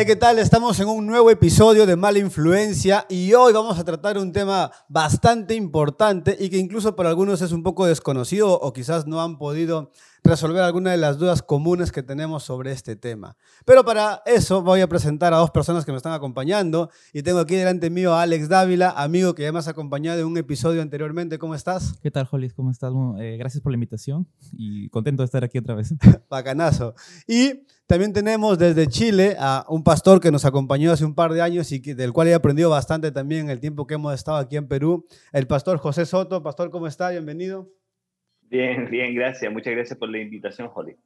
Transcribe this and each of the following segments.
Hey, ¿qué tal? Estamos en un nuevo episodio de Mala Influencia y hoy vamos a tratar un tema bastante importante y que incluso para algunos es un poco desconocido o quizás no han podido resolver alguna de las dudas comunes que tenemos sobre este tema. Pero para eso voy a presentar a dos personas que me están acompañando y tengo aquí delante mío a Alex Dávila, amigo que ya me has acompañado en un episodio anteriormente. ¿Cómo estás? ¿Qué tal, Hollis? ¿Cómo estás? Eh, gracias por la invitación y contento de estar aquí otra vez. Bacanazo. Y también tenemos desde Chile a un pastor que nos acompañó hace un par de años y del cual he aprendido bastante también en el tiempo que hemos estado aquí en Perú, el pastor José Soto. Pastor, ¿cómo está? Bienvenido. Bien, bien, gracias. Muchas gracias por la invitación, Holly.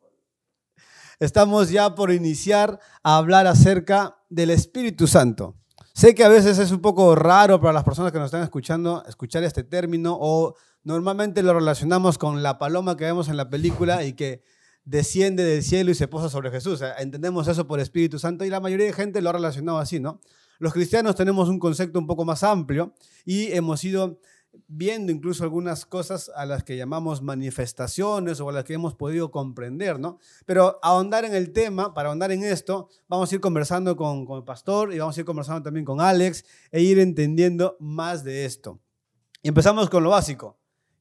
Estamos ya por iniciar a hablar acerca del Espíritu Santo. Sé que a veces es un poco raro para las personas que nos están escuchando escuchar este término o normalmente lo relacionamos con la paloma que vemos en la película y que desciende del cielo y se posa sobre Jesús. Entendemos eso por Espíritu Santo y la mayoría de gente lo ha relacionado así, ¿no? Los cristianos tenemos un concepto un poco más amplio y hemos ido viendo incluso algunas cosas a las que llamamos manifestaciones o a las que hemos podido comprender, ¿no? Pero ahondar en el tema, para ahondar en esto, vamos a ir conversando con, con el pastor y vamos a ir conversando también con Alex e ir entendiendo más de esto. Y empezamos con lo básico.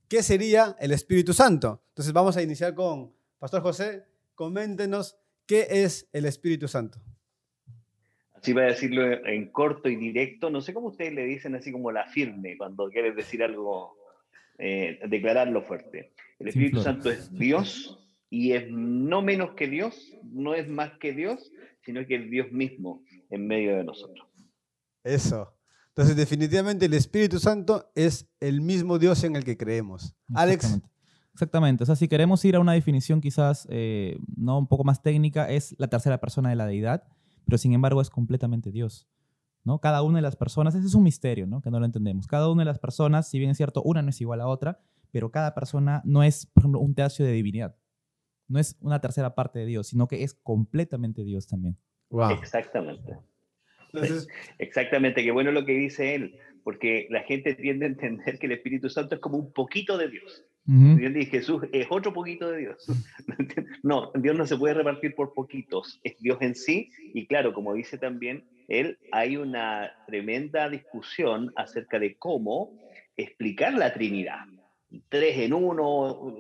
¿Qué sería el Espíritu Santo? Entonces vamos a iniciar con Pastor José, coméntenos qué es el Espíritu Santo. Así va a decirlo en corto y directo. No sé cómo ustedes le dicen así como la firme cuando quieres decir algo, eh, declararlo fuerte. El Espíritu Santo es Dios y es no menos que Dios, no es más que Dios, sino que es Dios mismo en medio de nosotros. Eso. Entonces, definitivamente el Espíritu Santo es el mismo Dios en el que creemos. Alex, Exactamente. O sea, si queremos ir a una definición quizás eh, no un poco más técnica, es la tercera persona de la deidad, pero sin embargo es completamente Dios. ¿no? Cada una de las personas, ese es un misterio, ¿no? Que no lo entendemos. Cada una de las personas, si bien es cierto, una no es igual a otra, pero cada persona no es, por ejemplo, un tercio de divinidad. No es una tercera parte de Dios, sino que es completamente Dios también. Wow. Exactamente. Exactamente, qué bueno lo que dice él, porque la gente tiende a entender que el Espíritu Santo es como un poquito de Dios. Jesús es otro poquito de Dios. no, Dios no se puede repartir por poquitos, es Dios en sí. Y claro, como dice también él, hay una tremenda discusión acerca de cómo explicar la Trinidad. Tres en uno,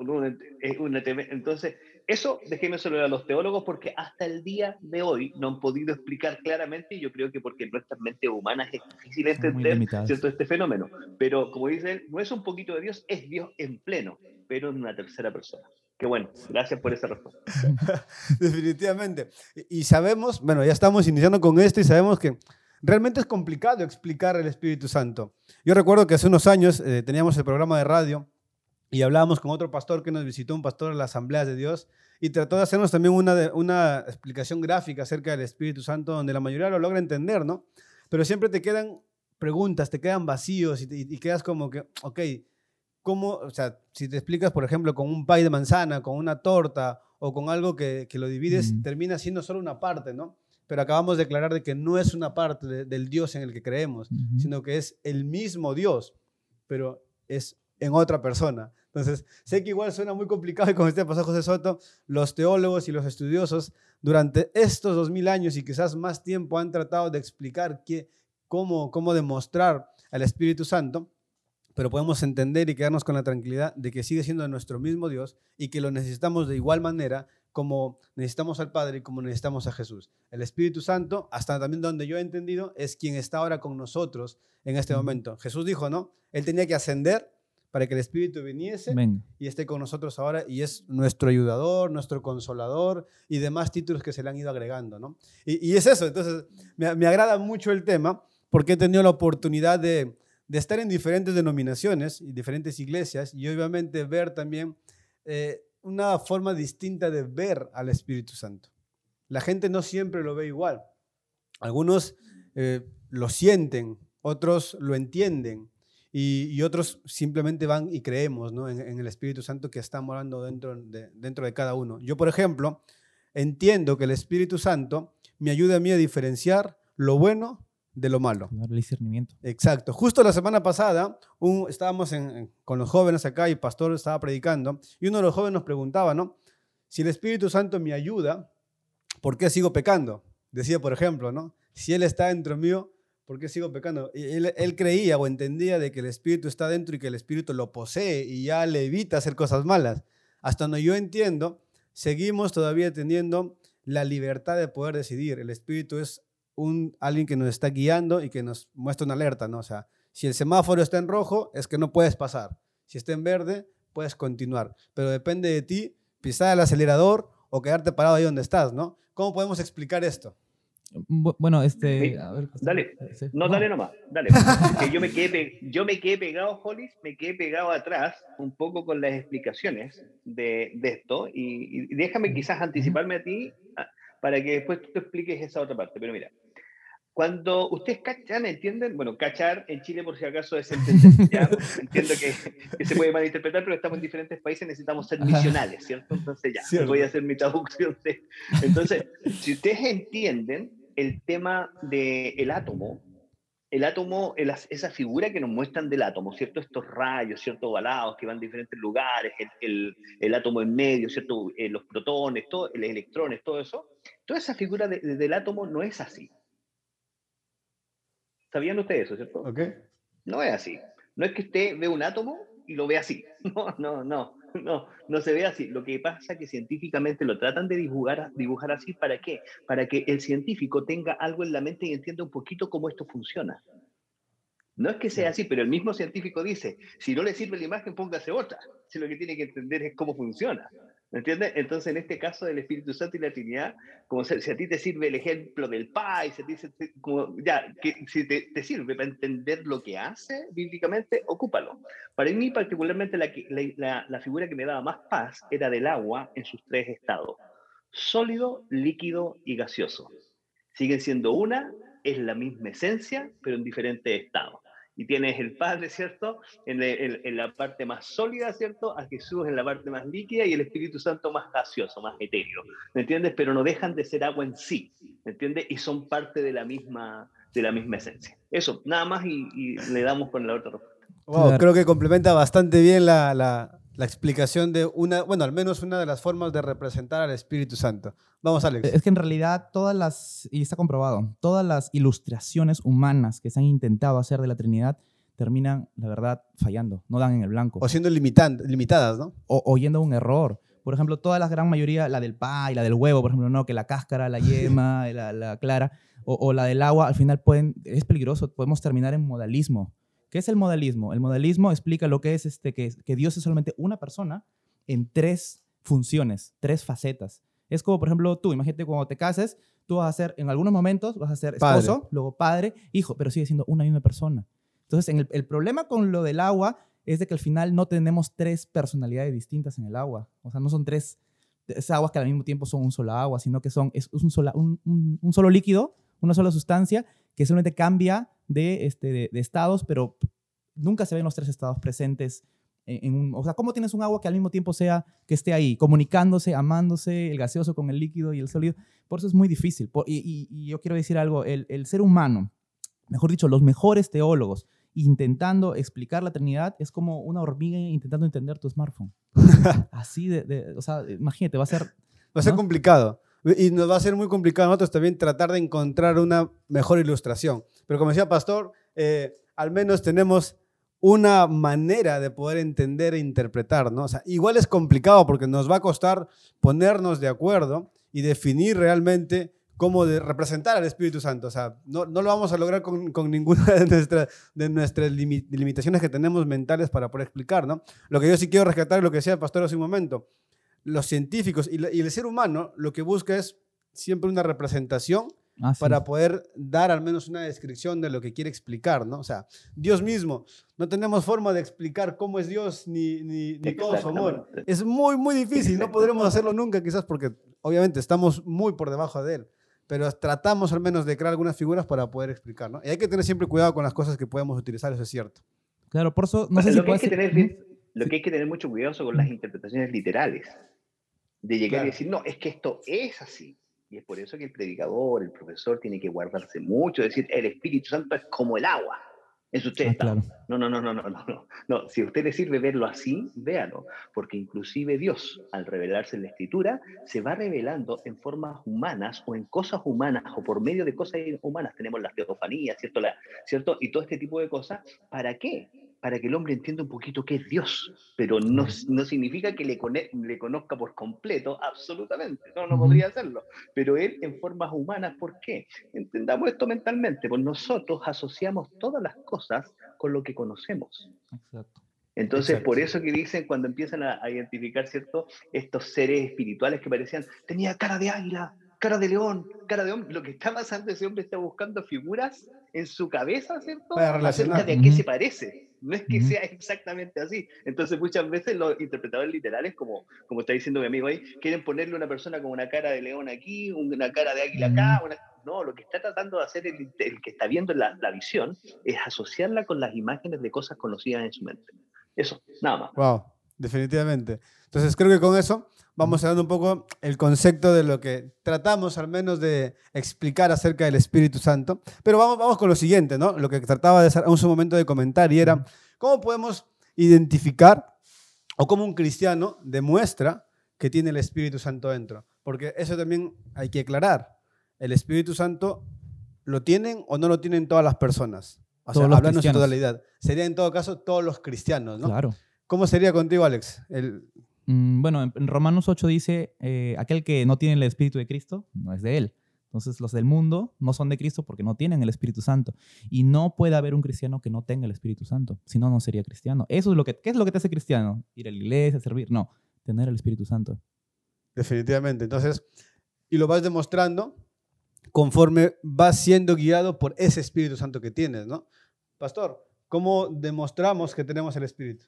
entonces eso déjeme solo a los teólogos porque hasta el día de hoy no han podido explicar claramente y yo creo que porque en nuestras mentes humanas es difícil entender ¿cierto? este fenómeno. Pero como dice él, no es un poquito de Dios, es Dios en pleno, pero en una tercera persona. Qué bueno, gracias por esa respuesta. Definitivamente. Y sabemos, bueno, ya estamos iniciando con esto y sabemos que realmente es complicado explicar el Espíritu Santo. Yo recuerdo que hace unos años eh, teníamos el programa de radio y hablábamos con otro pastor que nos visitó, un pastor de la Asamblea de Dios, y trató de hacernos también una, una explicación gráfica acerca del Espíritu Santo, donde la mayoría lo logra entender, ¿no? Pero siempre te quedan preguntas, te quedan vacíos y, quedas como que, ok, ¿cómo, o sea, si te explicas, por ejemplo, con un pay de manzana, con una torta o con algo que, que lo divides, termina siendo solo una parte, ¿no? Pero acabamos de declarar de que no es una parte del Dios en el que creemos, sino que es el mismo Dios, pero es en otra persona. Entonces, sé que igual suena muy complicado y como este pasó José Soto, los teólogos y los estudiosos durante estos dos mil años y quizás más tiempo han tratado de explicar qué, cómo, cómo demostrar al Espíritu Santo, pero podemos entender y quedarnos con la tranquilidad de que sigue siendo nuestro mismo Dios y que lo necesitamos de igual manera como necesitamos al Padre y como necesitamos a Jesús. El Espíritu Santo, hasta también donde yo he entendido, es quien está ahora con nosotros en este momento. Jesús dijo, ¿no? Él tenía que ascender para que el Espíritu viniese y esté con nosotros ahora y es nuestro ayudador, nuestro consolador y demás títulos que se le han ido agregando. ¿no? Y, es eso, entonces me, agrada mucho el tema porque he tenido la oportunidad de, estar en diferentes denominaciones y diferentes iglesias y obviamente ver también eh, una forma distinta de ver al Espíritu Santo. La gente no siempre lo ve igual. Algunos eh, lo sienten, otros lo entienden, y, otros simplemente van y creemos ¿no? en, el Espíritu Santo que está morando dentro de, dentro de cada uno. Yo, por ejemplo, entiendo que el Espíritu Santo me ayuda a mí a diferenciar lo bueno de lo malo. El discernimiento. Exacto. Justo la semana pasada un, estábamos con los jóvenes acá y el pastor estaba predicando y uno de los jóvenes nos preguntaba, ¿no? Si el Espíritu Santo me ayuda, ¿por qué sigo pecando? decía, por ejemplo, ¿no? Si Él está dentro mío, ¿por qué sigo pecando? Él, él, creía o entendía de que el Espíritu está dentro y que el Espíritu lo posee y ya le evita hacer cosas malas. Hasta donde yo entiendo, seguimos todavía teniendo la libertad de poder decidir. El Espíritu es un, alguien que nos está guiando y que nos muestra una alerta, ¿no? O sea, si el semáforo está en rojo, es que no puedes pasar. Si está en verde, puedes continuar. Pero depende de ti pisar el acelerador o quedarte parado ahí donde estás, ¿no? ¿Cómo podemos explicar esto? Bueno, este... dale. No, dale nomás. Dale. yo, me quedé, yo me quedé pegado, Hollis, me quedé pegado atrás un poco con las explicaciones de, de esto y, y, déjame quizás anticiparme a ti para que después tú te expliques esa otra parte. Pero mira, cuando ustedes cachan, ¿entienden? Bueno, cachar en Chile por si acaso es entender. ¿ya? Entiendo que, se puede malinterpretar, pero estamos en diferentes países, necesitamos ser misionales, ¿cierto? Entonces ya, voy a hacer mi traducción. Entonces, si ustedes entienden el tema del átomo, el átomo, esa figura que nos muestran del átomo, ¿cierto? Estos rayos, ¿cierto? Ovalados que van a diferentes lugares, el, el, átomo en medio, ¿cierto? Eh, los protones, todo, los electrones, todo eso. Toda esa figura del átomo no es así. ¿Sabían ustedes eso, cierto? Okay. No es así. No es que usted ve un átomo y lo ve así. No, no, no, no, no se ve así. Lo que pasa es que científicamente lo tratan de dibujar, dibujar así. ¿Para qué? Para que el científico tenga algo en la mente y entienda un poquito cómo esto funciona. No es que sea así, pero el mismo científico dice, si no le sirve la imagen, póngase otra. Si lo que tiene que entender es cómo funciona. ¿Me entiendes? Entonces, en este caso del Espíritu Santo y la Trinidad, como si, a ti te sirve el ejemplo del Pai, si, dice, como, ya, que, si te, te, sirve para entender lo que hace bíblicamente, ocúpalo. Para mí, particularmente, la, la, la figura que me daba más paz era del agua en sus tres estados: sólido, líquido y gaseoso. Siguen siendo una, es la misma esencia, pero en diferentes estados y tienes el Padre, ¿cierto? En, en, la parte más sólida, ¿cierto? A Jesús en la parte más líquida y el Espíritu Santo más gaseoso, más etéreo, ¿me entiendes? Pero no dejan de ser agua en sí, ¿me entiendes? Y son parte de la misma, de la misma esencia. Eso, nada más y, le damos con la otra Wow, creo que complementa bastante bien la, la, la explicación de una, bueno, al menos una de las formas de representar al Espíritu Santo. Vamos, Alex. Es que en realidad todas las, y está comprobado, todas las ilustraciones humanas que se han intentado hacer de la Trinidad terminan, la verdad, fallando, no dan en el blanco. O siendo limitadas, ¿no? O, oyendo un error. Por ejemplo, toda la gran mayoría, la del y la del huevo, por ejemplo, no, que la cáscara, la yema, la, la, clara, o, o, la del agua, al final pueden, es peligroso, podemos terminar en modalismo. ¿Qué es el modalismo? El modalismo explica lo que es este, que, que Dios es solamente una persona en tres funciones, tres facetas. Es como, por ejemplo, tú, imagínate cuando te cases, tú vas a ser, en algunos momentos, vas a ser esposo, luego padre, hijo, pero sigue siendo una misma persona. Entonces, en el, el, problema con lo del agua es de que al final no tenemos tres personalidades distintas en el agua. O sea, no son tres es aguas que al mismo tiempo son un solo agua, sino que son, es, un, sola, un, un, un, solo líquido, una sola sustancia que solamente cambia de, este, de, estados, pero nunca se ven los tres estados presentes en, un, o sea, ¿cómo tienes un agua que al mismo tiempo sea, que esté ahí, comunicándose, amándose, el gaseoso con el líquido y el sólido? Por eso es muy difícil. y, y, yo quiero decir algo, el, el, ser humano, mejor dicho, los mejores teólogos, intentando explicar la Trinidad, es como una hormiga intentando entender tu smartphone. Así de, o sea, imagínate, va a ser... Va a ser complicado. Y nos va a ser muy complicado a nosotros también tratar de encontrar una mejor ilustración. Pero como decía Pastor, eh, al menos tenemos una manera de poder entender e interpretar, ¿no? O sea, igual es complicado porque nos va a costar ponernos de acuerdo y definir realmente cómo de representar al Espíritu Santo. O sea, no, no lo vamos a lograr con, con ninguna de, nuestra, de nuestras limitaciones que tenemos mentales para poder explicar, ¿no? Lo que yo sí quiero rescatar es lo que decía el pastor hace un momento los científicos y, el ser humano lo que busca es siempre una representación ah, para poder dar al menos una descripción de lo que quiere explicar, ¿no? O sea, Dios mismo, no tenemos forma de explicar cómo es Dios ni, ni, ni todo su amor. Es muy, muy difícil, no podremos hacerlo nunca quizás porque obviamente estamos muy por debajo de Él, pero tratamos al menos de crear algunas figuras para poder explicar, ¿no? Y hay que tener siempre cuidado con las cosas que podemos utilizar, eso es cierto. Claro, por eso no sé lo que hay que tener, Lo que hay que tener mucho cuidado son con las interpretaciones literales de llegar y decir, no, es que esto es así. Y es por eso que el predicador, el profesor, tiene que guardarse mucho, decir, el Espíritu Santo es como el agua. Es usted ah, No, no, no, no, no, no, no. Si a usted le sirve verlo así, véalo, porque inclusive Dios, al revelarse en la Escritura, se va revelando en formas humanas o en cosas humanas o por medio de cosas humanas. Tenemos la teofanía, ¿cierto? La, ¿cierto? Y todo este tipo de cosas. ¿Para qué? Para que el hombre entienda un poquito qué es Dios, pero no, no significa que le, le conozca por completo, absolutamente, no, no podría hacerlo, pero él en formas humanas, ¿por qué? Entendamos esto mentalmente, pues nosotros asociamos todas las cosas con lo que conocemos. Exacto. Entonces, por eso que dicen cuando empiezan a, a, identificar, ¿cierto? Estos seres espirituales que parecían, tenía cara de águila, cara de león, cara de hombre. Lo que está pasando, ese hombre está buscando figuras en su cabeza, ¿cierto? Para relacionar. de a qué se parece. No es que sea exactamente así. Entonces, muchas veces los interpretadores literales, como, como está diciendo mi amigo ahí, quieren ponerle una persona con una cara de león aquí, una cara de águila acá. No, lo que está tratando de hacer el, el que está viendo la, la, visión es asociarla con las imágenes de cosas conocidas en su mente. Eso, nada más. Wow, definitivamente. Entonces, creo que con eso vamos dando un poco el concepto de lo que tratamos al menos de explicar acerca del Espíritu Santo. Pero vamos, vamos con lo siguiente, ¿no? Lo que trataba de hacer un momento de comentar y era, ¿cómo podemos identificar o cómo un cristiano demuestra que tiene el Espíritu Santo dentro? Porque eso también hay que aclarar. El Espíritu Santo lo tienen o no lo tienen todas las personas. O sea, hablando en totalidad. Sería en todo caso todos los cristianos, ¿no? Claro. ¿Cómo sería contigo, Alex? El, bueno, en, Romanos 8 dice, eh, aquel que no tiene el Espíritu de Cristo no es de él. Entonces los del mundo no son de Cristo porque no tienen el Espíritu Santo. Y no puede haber un cristiano que no tenga el Espíritu Santo. Si no, no sería cristiano. Eso es lo que, ¿Qué es lo que te hace cristiano? Ir a la iglesia, servir. No, tener el Espíritu Santo. Definitivamente. Entonces, y lo vas demostrando conforme vas siendo guiado por ese Espíritu Santo que tienes, ¿no? Pastor, ¿cómo demostramos que tenemos el Espíritu?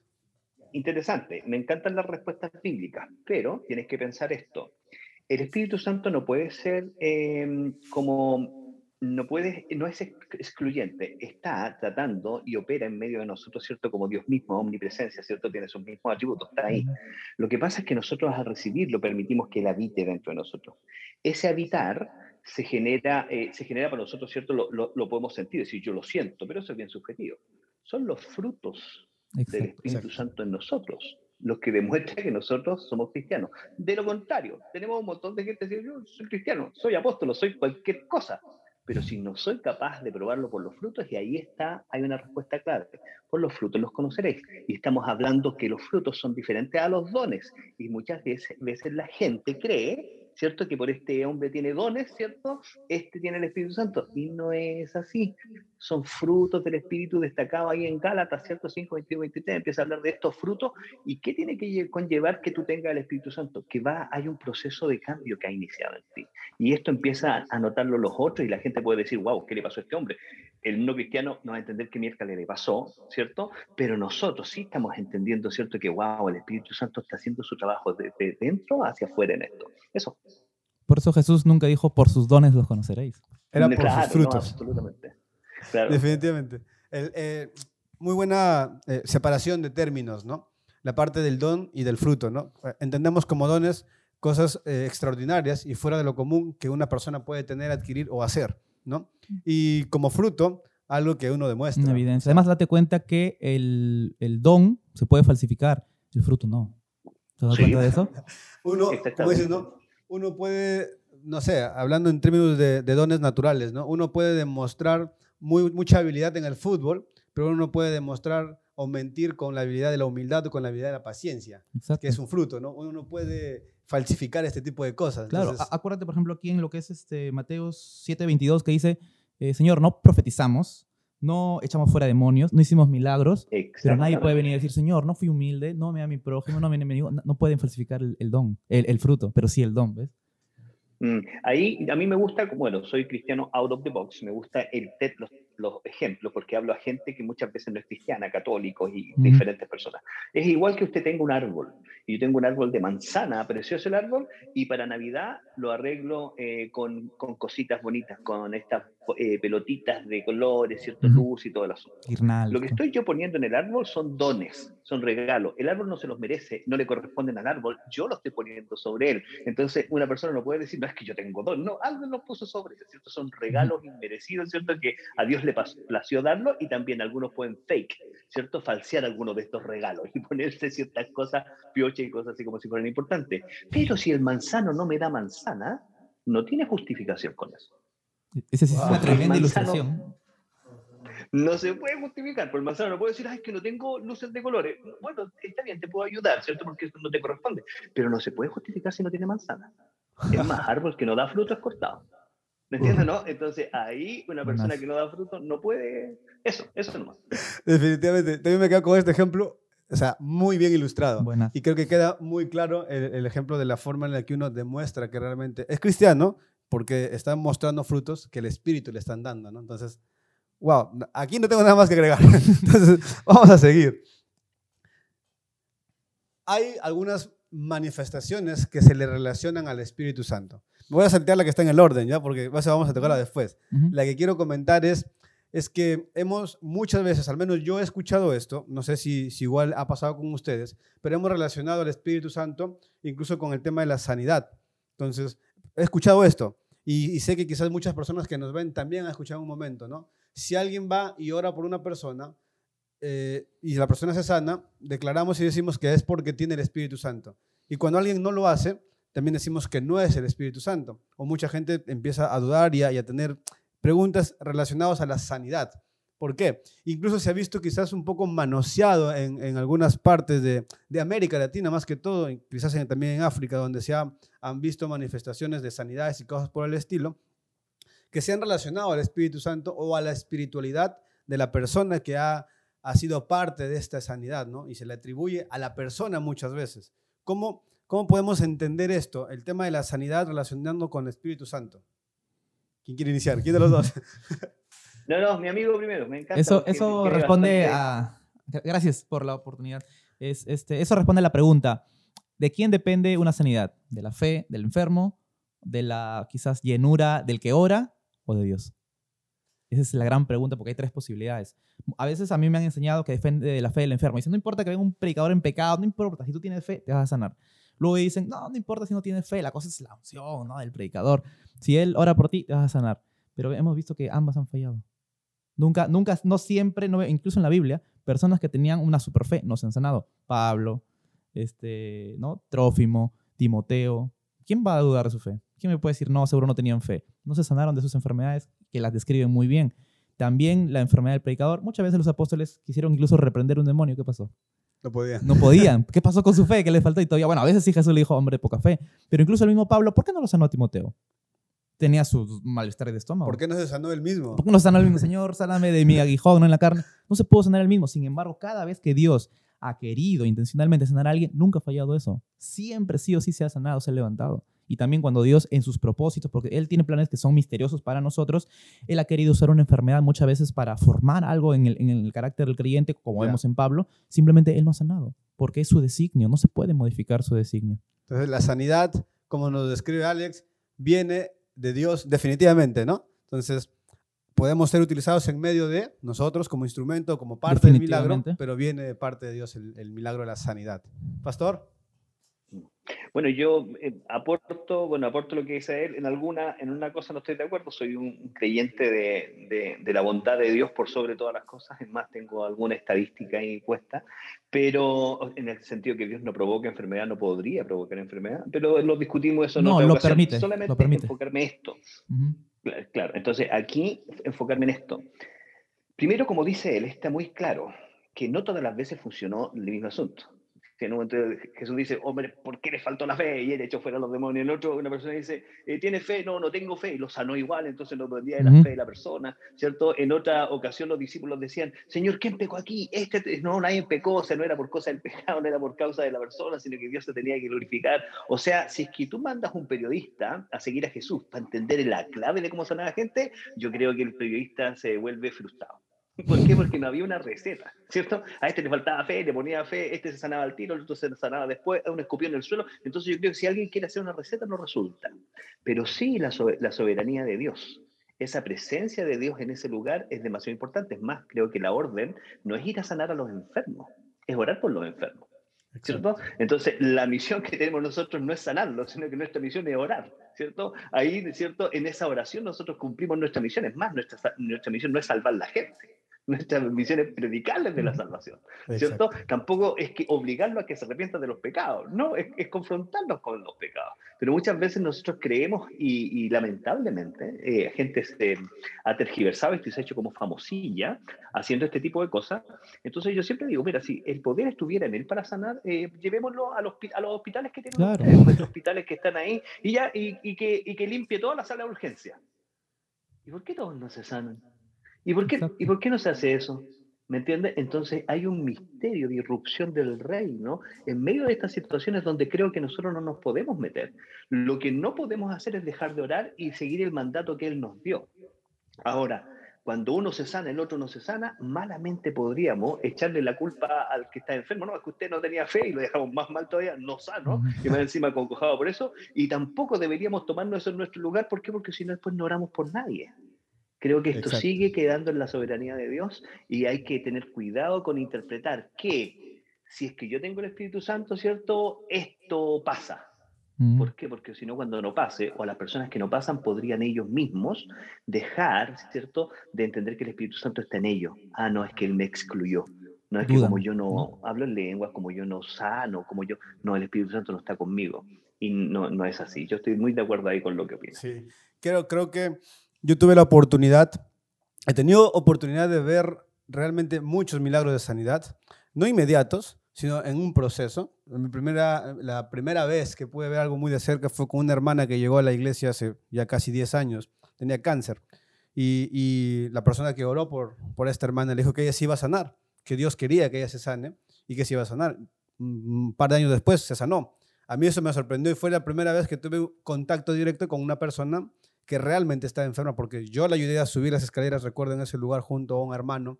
Interesante, me encantan las respuestas bíblicas, pero tienes que pensar esto. El Espíritu Santo no puede ser em, como, no, puede, no es excluyente, está tratando y opera en medio de nosotros, ¿cierto? Como Dios mismo, omnipresencia, ¿cierto? Tiene sus mismos atributos, está ahí. Lo que pasa es que nosotros al recibirlo permitimos que Él habite dentro de nosotros. Ese habitar se genera, eh, se genera para nosotros, ¿cierto? Lo, lo, lo podemos sentir, decir, yo lo siento, pero eso es bien subjetivo. Son los frutos del Espíritu Santo en nosotros, lo que demuestra que nosotros somos cristianos. De lo contrario, tenemos un montón de gente que dice, yo soy cristiano, soy apóstol, soy cualquier cosa, pero si no soy capaz de probarlo por los frutos, y ahí está, hay una respuesta clave, por los frutos los conoceréis. Y estamos hablando que los frutos son diferentes a los dones, y muchas veces, veces la gente cree ¿cierto? Que por este hombre tiene dones, ¿cierto? Este tiene el Espíritu Santo. Y no es así. Son frutos del Espíritu destacado ahí en Gálatas, ¿cierto? 5, 21, 23, empieza a hablar de estos frutos. ¿Y qué tiene que conllevar que tú tengas el Espíritu Santo? Que va, hay un proceso de cambio que ha iniciado en ti. Y esto empieza a notarlo los otros y la gente puede decir, wow, ¿qué le pasó a este hombre? El no cristiano no va a entender qué miércoles le pasó, ¿cierto? Pero nosotros sí estamos entendiendo, ¿cierto? Que, wow, el Espíritu Santo está haciendo su trabajo de, de dentro hacia afuera en esto. Eso. Por eso Jesús nunca dijo, por sus dones los conoceréis. Era por sus frutos. absolutamente. Definitivamente. Eh, muy buena eh, separación de términos, ¿no? La parte del don y del fruto, ¿no? Entendemos como dones cosas eh, extraordinarias y fuera de lo común que una persona puede tener, adquirir o hacer, ¿no? Y como fruto, algo que uno demuestra. Una evidencia. Además, date cuenta que el, el don se puede falsificar, el fruto no. ¿Te das cuenta de eso? Uno, como dices, ¿no? uno puede, no sé, hablando en términos de, dones naturales, ¿no? Uno puede demostrar muy, mucha habilidad en el fútbol, pero uno puede demostrar o mentir con la habilidad de la humildad o con la habilidad de la paciencia, que es un fruto, ¿no? Uno no puede falsificar este tipo de cosas. Claro, acuérdate, por ejemplo, aquí en lo que es este Mateo 7:22, que dice, eh, Señor, no profetizamos, no echamos fuera demonios, no hicimos milagros, pero nadie puede venir y decir, Señor, no fui humilde, no me a mi prójimo, no me enemigo, no, pueden falsificar el, don, el, fruto, pero sí el don, ¿ves? Mm, ahí a mí me gusta, bueno, soy cristiano out of the box, me gusta el, los, los ejemplos, porque hablo a gente que muchas veces no es cristiana, católicos y diferentes personas. Es igual que usted tenga un árbol, yo tengo un árbol de manzana, precioso el árbol, y para Navidad lo arreglo eh, con, con, cositas bonitas, con estas eh, pelotitas de colores, cierto luz y todo el asunto. Lo que estoy yo poniendo en el árbol son dones, son regalos. El árbol no se los merece, no le corresponden al árbol, yo lo estoy poniendo sobre él. Entonces una persona no puede decir, no es que yo tengo don, no, alguien lo puso sobre, ¿cierto? Son regalos inmerecidos, ¿cierto? Que a Dios Le plació darlo y también algunos pueden fake, ¿cierto? Falsear algunos de estos regalos y ponerse ciertas cosas pioche y cosas así como si fueran importantes. Pero si el manzano no me da manzana, no tiene justificación con eso. Esa es una tremenda ilustración. No se puede justificar, por el manzano no puede decir, ay, es que no tengo luces de colores. Bueno, está bien, te puedo ayudar, ¿cierto? Porque eso no te corresponde. Pero no se puede justificar si no tiene manzana. Es más, árbol que no da fruto es cortado. ¿Me entiendes, no? Entonces ahí una persona que no da fruto no puede... Eso, eso nomás. Definitivamente. También me quedo con este ejemplo, o sea, muy bien ilustrado. Y creo que queda muy claro el, el, ejemplo de la forma en la que uno demuestra que realmente es cristiano, porque está mostrando frutos que el Espíritu le están dando, ¿no? Entonces, wow, aquí no tengo nada más que agregar. Entonces, vamos a seguir. Hay algunas manifestaciones que se le relacionan al Espíritu Santo. Voy a saltear la que está en el orden, ¿ya? Porque vamos a tocarla después. La que quiero comentar es, es que hemos muchas veces, al menos yo he escuchado esto, no sé si, si igual ha pasado con ustedes, pero hemos relacionado al Espíritu Santo incluso con el tema de la sanidad. Entonces, he escuchado esto y, sé que quizás muchas personas que nos ven también han escuchado un momento, ¿no? Si alguien va y ora por una persona eh, y la persona se sana, declaramos y decimos que es porque tiene el Espíritu Santo. Y cuando alguien no lo hace, también decimos que no es el Espíritu Santo. O mucha gente empieza a dudar y a, tener preguntas relacionadas a la sanidad. ¿Por qué? Incluso se ha visto quizás un poco manoseado en, en algunas partes de, de, América Latina, más que todo, quizás también en África, donde se han visto manifestaciones de sanidades y cosas por el estilo, que se han relacionado al Espíritu Santo o a la espiritualidad de la persona que ha, ha sido parte de esta sanidad, ¿no? Y se le atribuye a la persona muchas veces. ¿Cómo, ¿Cómo podemos entender esto, el tema de la sanidad relacionando con el Espíritu Santo? ¿Quién quiere iniciar? ¿Quién de los dos? No, no, mi amigo primero, me encanta. Eso, eso responde a... Gracias por la oportunidad. Es, este, eso responde a la pregunta, ¿de quién depende una sanidad? ¿De la fe del enfermo? ¿De la quizás llenura del que ora? ¿O de Dios? Esa es la gran pregunta porque hay tres posibilidades. A veces a mí me han enseñado que depende de la fe del enfermo. Dicen, no importa que venga un predicador en pecado, no importa, si tú tienes fe, te vas a sanar. Luego dicen, no, no importa si no tienes fe, la cosa es la unción ¿no? del predicador. Si él ora por ti, te vas a sanar. Pero hemos visto que ambas han fallado. Nunca, nunca, no siempre, no, incluso en la Biblia, personas que tenían una super fe no se han sanado. Pablo, este, ¿no? Trófimo, Timoteo. ¿Quién va a dudar de su fe? ¿Quién me puede decir, no, seguro no tenían fe? No se sanaron de sus enfermedades, que las describen muy bien. También la enfermedad del predicador. Muchas veces los apóstoles quisieron incluso reprender un demonio. ¿Qué pasó? No podían. No podían. ¿Qué pasó con su fe? ¿Qué les faltó? Y todavía, bueno, a veces sí Jesús le dijo, hombre, poca fe. Pero incluso el mismo Pablo, ¿por qué no lo sanó a Timoteo? Tenía sus malestares de estómago. ¿Por qué no se sanó el mismo? ¿Por qué no se sanó el mismo? Señor, sáname de mi aguijón ¿no? en la carne. No se pudo sanar el mismo. Sin embargo, cada vez que Dios ha querido intencionalmente sanar a alguien, nunca ha fallado eso. Siempre sí o sí se ha sanado, se ha levantado. Y también cuando Dios en sus propósitos, porque Él tiene planes que son misteriosos para nosotros, Él ha querido usar una enfermedad muchas veces para formar algo en el, en el carácter del creyente, como vemos en Pablo, simplemente Él no ha sanado, porque es su designio, no se puede modificar su designio. Entonces la sanidad, como nos describe Alex, viene de Dios definitivamente, ¿no? Entonces podemos ser utilizados en medio de nosotros como instrumento, como parte del milagro, pero viene de parte de Dios el, el milagro de la sanidad. Pastor. Bueno, yo eh, aporto, bueno, aporto lo que dice él. En alguna, en una cosa no estoy de acuerdo. Soy un creyente de, de, la bondad de Dios por sobre todas las cosas. Es más, tengo alguna estadística ahí puesta. Pero en el sentido que Dios no provoca enfermedad, no podría provocar enfermedad. Pero lo discutimos eso. No, lo permite. Solamente lo permite. enfocarme en esto. Claro. Entonces aquí enfocarme en esto. Primero, como dice él, está muy claro que no todas las veces funcionó el mismo asunto en un momento Jesús dice, hombre, ¿por qué le faltó la fe? Y él echó fuera a los demonios. En otro, una persona dice, eh, ¿tiene fe? No, no tengo fe. Y lo sanó igual, entonces no dependía de la fe de la persona, ¿cierto? En otra ocasión los discípulos decían, Señor, ¿quién pecó aquí? Este, no, nadie pecó, o sea, no era por cosa del pecado, no era por causa de la persona, sino que Dios se tenía que glorificar. O sea, si es que tú mandas un periodista a seguir a Jesús para entender la clave de cómo sanar a la gente, yo creo que el periodista se vuelve frustrado. ¿Por qué? Porque no había una receta, ¿cierto? A este le faltaba fe, le ponía fe, este se sanaba al tiro, el otro se sanaba después, un escupió en el suelo. Entonces yo creo que si alguien quiere hacer una receta no resulta. Pero sí la, la soberanía de Dios. Esa presencia de Dios en ese lugar es demasiado importante. Es más, creo que la orden no es ir a sanar a los enfermos, es orar por los enfermos. ¿cierto? Entonces, la misión que tenemos nosotros no es sanarlo, sino que nuestra misión es orar, ¿cierto? Ahí, ¿cierto? En esa oración nosotros cumplimos nuestra misión. Es más, nuestra, nuestra misión no es salvar la gente, nuestra misión es predicarles de la salvación, ¿cierto? Tampoco es que obligarlo a que se arrepientan de los pecados, no, es, es confrontarlos con los pecados. Pero muchas veces nosotros creemos y, lamentablemente eh, gente se ha tergiversado y se ha hecho como famosilla haciendo este tipo de cosas. Entonces yo siempre digo, mira, si el poder estuviera en él para sanar, eh, llevémoslo a los, a los hospitales que tenemos, los hospitales que están ahí, y, ya, y, y, que, y que limpie toda la sala de urgencia. ¿Y por qué todos no se sanan? ¿Y por qué, ¿y por qué no se hace eso? ¿Me entiendes? Entonces hay un misterio de irrupción del reino en medio de estas situaciones donde creo que nosotros no nos podemos meter. Lo que no podemos hacer es dejar de orar y seguir el mandato que Él nos dio. Ahora, cuando uno se sana, el otro no se sana, malamente podríamos echarle la culpa al que está enfermo. No, es que usted no tenía fe y lo dejamos más mal todavía, no sano, y más encima concojado por eso. Y tampoco deberíamos tomarnos eso en nuestro lugar. ¿Por qué? Porque si no, después no oramos por nadie. Creo que esto sigue quedando en la soberanía de Dios y hay que tener cuidado con interpretar que si es que yo tengo el Espíritu Santo, ¿cierto? Esto pasa. ¿Por qué? Porque si no, cuando no pase, o las personas que no pasan podrían ellos mismos dejar, ¿cierto?, de entender que el Espíritu Santo está en ellos. Ah, no, es que Él me excluyó. No es que como yo no hablo en lenguas, como yo no sano, como yo... No, el Espíritu Santo no está conmigo. Y no, no es así. Yo estoy muy de acuerdo ahí con lo que pienso. Sí, creo, creo que yo tuve la oportunidad, he tenido oportunidad de ver realmente muchos milagros de sanidad, no inmediatos, sino en un proceso. Mi primera, la primera vez que pude ver algo muy de cerca fue con una hermana que llegó a la iglesia hace ya casi 10 años, tenía cáncer. Y, la persona que oró por, por esta hermana le dijo que ella se iba a sanar, que Dios quería que ella se sane y que se iba a sanar. Un par de años después se sanó. A mí eso me sorprendió y fue la primera vez que tuve contacto directo con una persona que realmente estaba enferma, porque yo la ayudé a subir las escaleras, recuerdo, en ese lugar junto a un hermano,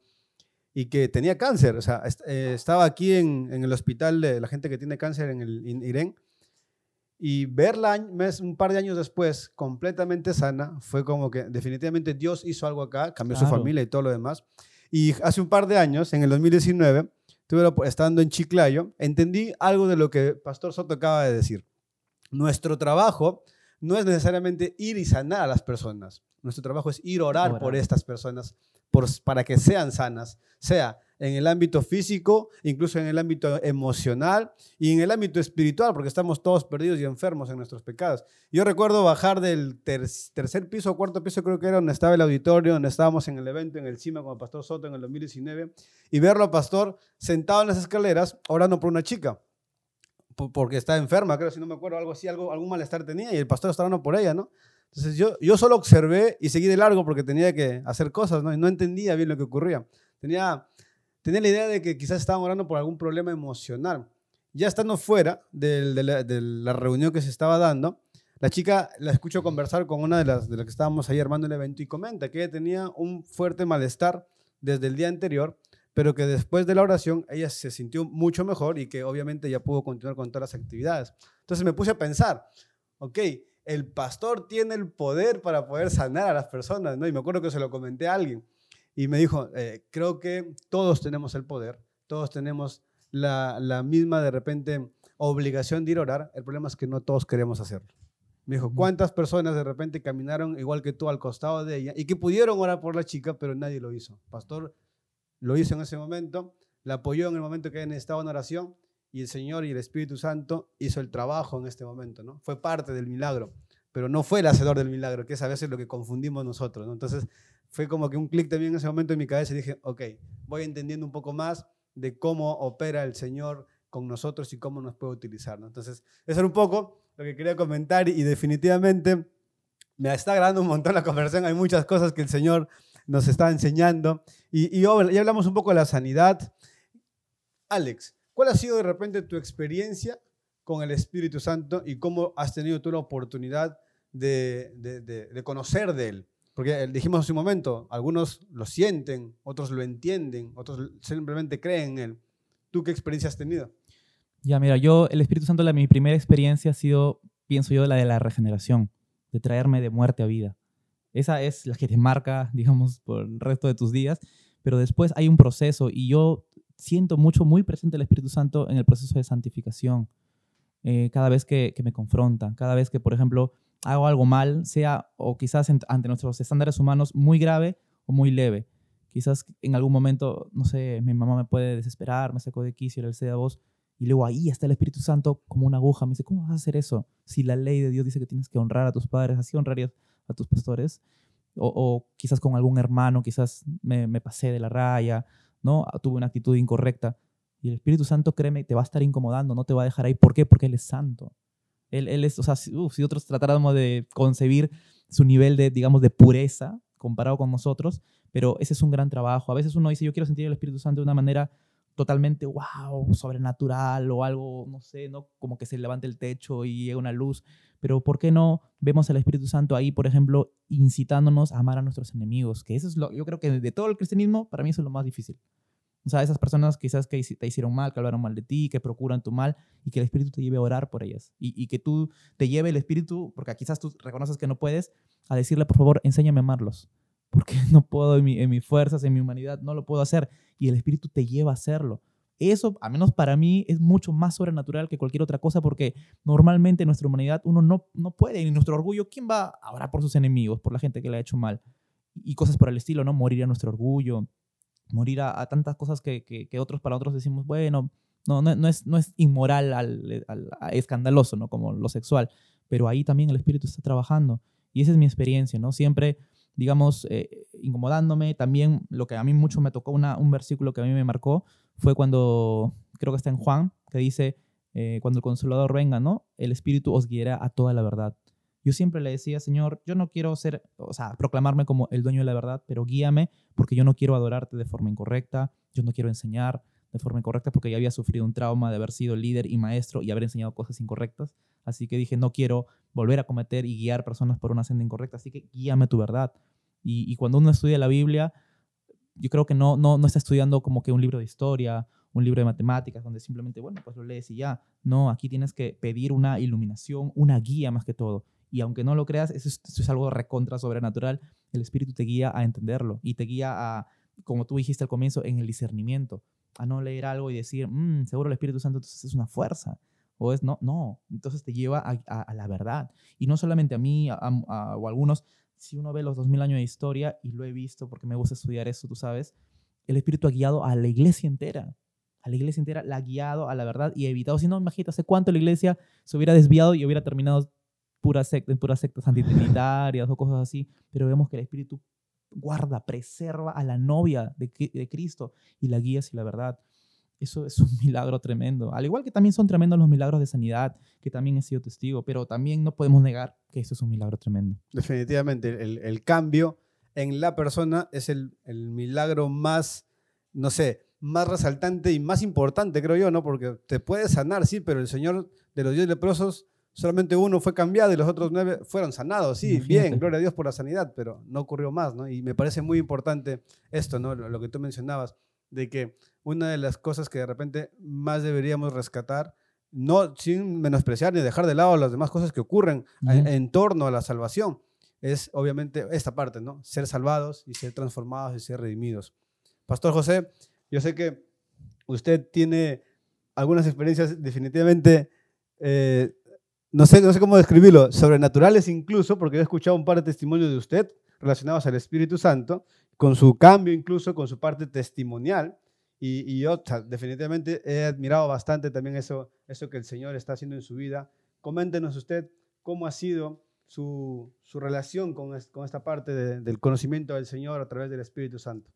y que tenía cáncer. O sea, eh, estaba aquí en, el hospital de la gente que tiene cáncer en el Irén, y verla un par de años después completamente sana, fue como que definitivamente Dios hizo algo acá, cambió su familia y todo lo demás. Y hace un par de años, en el 2019, estuve estando en Chiclayo, entendí algo de lo que Pastor Soto acaba de decir. Nuestro trabajo no es necesariamente ir y sanar a las personas. Nuestro trabajo es ir a orar, por estas personas por, para que sean sanas, sea en el ámbito físico, incluso en el ámbito emocional y en el ámbito espiritual, porque estamos todos perdidos y enfermos en nuestros pecados. Yo recuerdo bajar del tercer piso o cuarto piso, creo que era donde estaba el auditorio, donde estábamos en el evento en el CIMA con el pastor Soto en el 2019, y verlo, pastor, sentado en las escaleras orando por una chica porque está enferma, creo, si no me acuerdo, algo así, algo, algún malestar tenía y el pastor estaba orando por ella, ¿no? Entonces yo, yo solo observé y seguí de largo porque tenía que hacer cosas, ¿no? Y no entendía bien lo que ocurría. Tenía, tenía la idea de que quizás estaban orando por algún problema emocional. Ya estando fuera de, la, reunión que se estaba dando, la chica la escucho conversar con una de las, de las que estábamos ahí armando el evento y comenta que ella tenía un fuerte malestar desde el día anterior pero que después de la oración ella se sintió mucho mejor y que obviamente ya pudo continuar con todas las actividades. Entonces me puse a pensar, ok, el pastor tiene el poder para poder sanar a las personas, ¿no? Y me acuerdo que se lo comenté a alguien y me dijo, eh, creo que todos tenemos el poder, todos tenemos la, la, misma de repente obligación de ir a orar, el problema es que no todos queremos hacerlo. Me dijo, ¿cuántas personas de repente caminaron igual que tú al costado de ella y que pudieron orar por la chica, pero nadie lo hizo? Pastor, lo hizo en ese momento, la apoyó en el momento que necesitaba una oración y el Señor y el Espíritu Santo hizo el trabajo en este momento, ¿no? Fue parte del milagro, pero no fue el hacedor del milagro, que es a veces lo que confundimos nosotros, ¿no? Entonces fue como que un clic también en ese momento en mi cabeza y dije, ok, voy entendiendo un poco más de cómo opera el Señor con nosotros y cómo nos puede utilizar, ¿no? Entonces, eso era un poco lo que quería comentar y definitivamente me está agradando un montón la conversación, hay muchas cosas que el Señor nos está enseñando. Y, y ya hablamos un poco de la sanidad. Alex, ¿cuál ha sido de repente tu experiencia con el Espíritu Santo y cómo has tenido tú la oportunidad de, de, conocer de Él? Porque dijimos hace un momento, algunos lo sienten, otros lo entienden, otros simplemente creen en Él. ¿Tú qué experiencia has tenido? Ya, mira, yo, el Espíritu Santo, la, mi primera experiencia ha sido, pienso yo, la de la regeneración, de traerme de muerte a vida. Esa es la que te marca, digamos, por el resto de tus días. Pero después hay un proceso y yo siento mucho, muy presente el Espíritu Santo en el proceso de santificación. Eh, cada vez que, me confronta, cada vez que, por ejemplo, hago algo mal, sea o quizás ante nuestros estándares humanos muy grave o muy leve. Quizás en algún momento, no sé, mi mamá me puede desesperar, me sacó de quicio, le sea voz, y luego ahí está el Espíritu Santo como una aguja. Me dice, ¿cómo vas a hacer eso? Si la ley de Dios dice que tienes que honrar a tus padres, así honrarías a tus pastores. O, quizás con algún hermano, quizás me, me, pasé de la raya, ¿no? Tuve una actitud incorrecta. Y el Espíritu Santo, créeme, te va a estar incomodando, no te va a dejar ahí. ¿Por qué? Porque Él es santo. Él, él es, o sea, si, si otros tratáramos de concebir su nivel de, digamos, de pureza comparado con nosotros, pero ese es un gran trabajo. A veces uno dice, yo quiero sentir el Espíritu Santo de una manera totalmente, wow, sobrenatural o algo, no sé, ¿no? Como que se levante el techo y llega una luz. Pero ¿por qué no vemos al Espíritu Santo ahí, por ejemplo, incitándonos a amar a nuestros enemigos? Que eso es lo, yo creo que de todo el cristianismo, para mí eso es lo más difícil. O sea, esas personas quizás que te hicieron mal, que hablaron mal de ti, que procuran tu mal y que el Espíritu te lleve a orar por ellas. Y, y que tú te lleve el Espíritu, porque quizás tú reconoces que no puedes, a decirle, por favor, enséñame a amarlos porque no puedo en, en, mis fuerzas, en mi humanidad, no lo puedo hacer. Y el Espíritu te lleva a hacerlo. Eso, al menos para mí, es mucho más sobrenatural que cualquier otra cosa porque normalmente en nuestra humanidad uno no, no puede, y nuestro orgullo, ¿quién va a orar por sus enemigos, por la gente que le ha hecho mal? Y cosas por el estilo, ¿no? Morir a nuestro orgullo, morir a, a tantas cosas que, que, que, otros para otros decimos, bueno, no, no, no, es, no es inmoral, al, al, escandaloso, ¿no? Como lo sexual, pero ahí también el Espíritu está trabajando. Y esa es mi experiencia, ¿no? Siempre digamos, eh, incomodándome. También lo que a mí mucho me tocó, un versículo que a mí me marcó, fue cuando, creo que está en Juan, que dice, eh, cuando el consolador venga, ¿no? El Espíritu os guiará a toda la verdad. Yo siempre le decía, Señor, yo no quiero ser, o sea, proclamarme como el dueño de la verdad, pero guíame porque yo no quiero adorarte de forma incorrecta, yo no quiero enseñar de forma incorrecta porque ya había sufrido un trauma de haber sido líder y maestro y haber enseñado cosas incorrectas. Así que dije, no quiero volver a cometer y guiar personas por una senda incorrecta, así que guíame tu verdad. Y, cuando uno estudia la Biblia, yo creo que no, no, no está estudiando como que un libro de historia, un libro de matemáticas, donde simplemente, bueno, pues lo lees y ya. No, aquí tienes que pedir una iluminación, una guía más que todo. Y aunque no lo creas, eso es, eso es algo recontra sobrenatural. El Espíritu te guía a entenderlo y te guía a, como tú dijiste al comienzo, en el discernimiento. A no leer algo y decir, mmm, seguro el Espíritu Santo es una fuerza o es no, no, entonces te lleva a, a, a la verdad. Y no solamente a mí a, o a algunos, si uno ve los 2000 años de historia, y lo he visto porque me gusta estudiar eso, tú sabes, el Espíritu ha guiado a la iglesia entera. A la iglesia entera la ha guiado a la verdad y ha evitado, si no, imagínate hace cuánto la iglesia se hubiera desviado y hubiera terminado pura secta, en puras sectas antitrinitarias o cosas así, pero vemos que el Espíritu guarda, preserva a la novia de, de Cristo y la guía hacia la verdad. Eso es un milagro tremendo. Al igual que también son tremendos los milagros de sanidad, que también he sido testigo, pero también no podemos negar que eso es un milagro tremendo. Definitivamente, el, el cambio en la persona es el, el, milagro más, no sé, más resaltante y más importante, creo yo, ¿no? Porque te puede sanar, sí, pero el Señor de los diez leprosos, solamente uno fue cambiado y los otros nueve fueron sanados, sí, Imagínate. bien, gloria a Dios por la sanidad, pero no ocurrió más, ¿no? Y me parece muy importante esto, ¿no? Lo, lo que tú mencionabas, de que una de las cosas que de repente más deberíamos rescatar, no sin menospreciar ni dejar de lado las demás cosas que ocurren uh -huh. en, en, torno a la salvación, es obviamente esta parte, ¿no? Ser salvados y ser transformados y ser redimidos. Pastor José, yo sé que usted tiene algunas experiencias definitivamente, eh, no, sé, no sé cómo describirlo, sobrenaturales incluso, porque he escuchado un par de testimonios de usted relacionados al Espíritu Santo, con su cambio incluso, con su parte testimonial. Y, y yo definitivamente he admirado bastante también eso, eso que el Señor está haciendo en su vida. Coméntenos usted cómo ha sido su, su relación con, es, con esta parte de, del conocimiento del Señor a través del Espíritu Santo.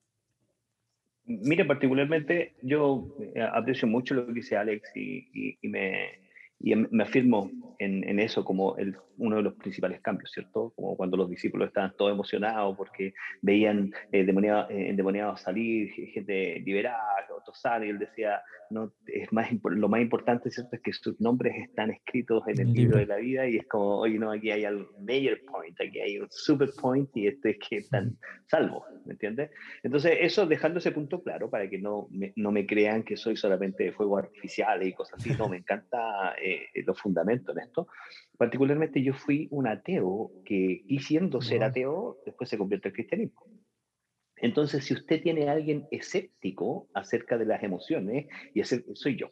Mire, particularmente yo eh, aprecio mucho lo que dice Alex y, y, y me, y me afirmo en, en eso como el, uno de los principales cambios, ¿cierto? Como cuando los discípulos estaban todos emocionados porque veían eh, endemoniados, eh, endemoniados salir, gente liberada, otros sanos, y él decía, no, es más, lo más importante, ¿cierto? Es que sus nombres están escritos en el libro de la vida y es como, oye, no, aquí hay un major point, aquí hay un super point y este es que están salvos, ¿me entiendes? Entonces, eso dejando ese punto claro para que no me, no me crean que soy solamente de fuegos artificiales y cosas así, no, me encanta eh, los fundamentos en esto. Particularmente yo fui un ateo que, quisiendo ser ateo, después se convierte en cristianismo. Entonces, si usted tiene a alguien escéptico acerca de las emociones, y ese soy yo,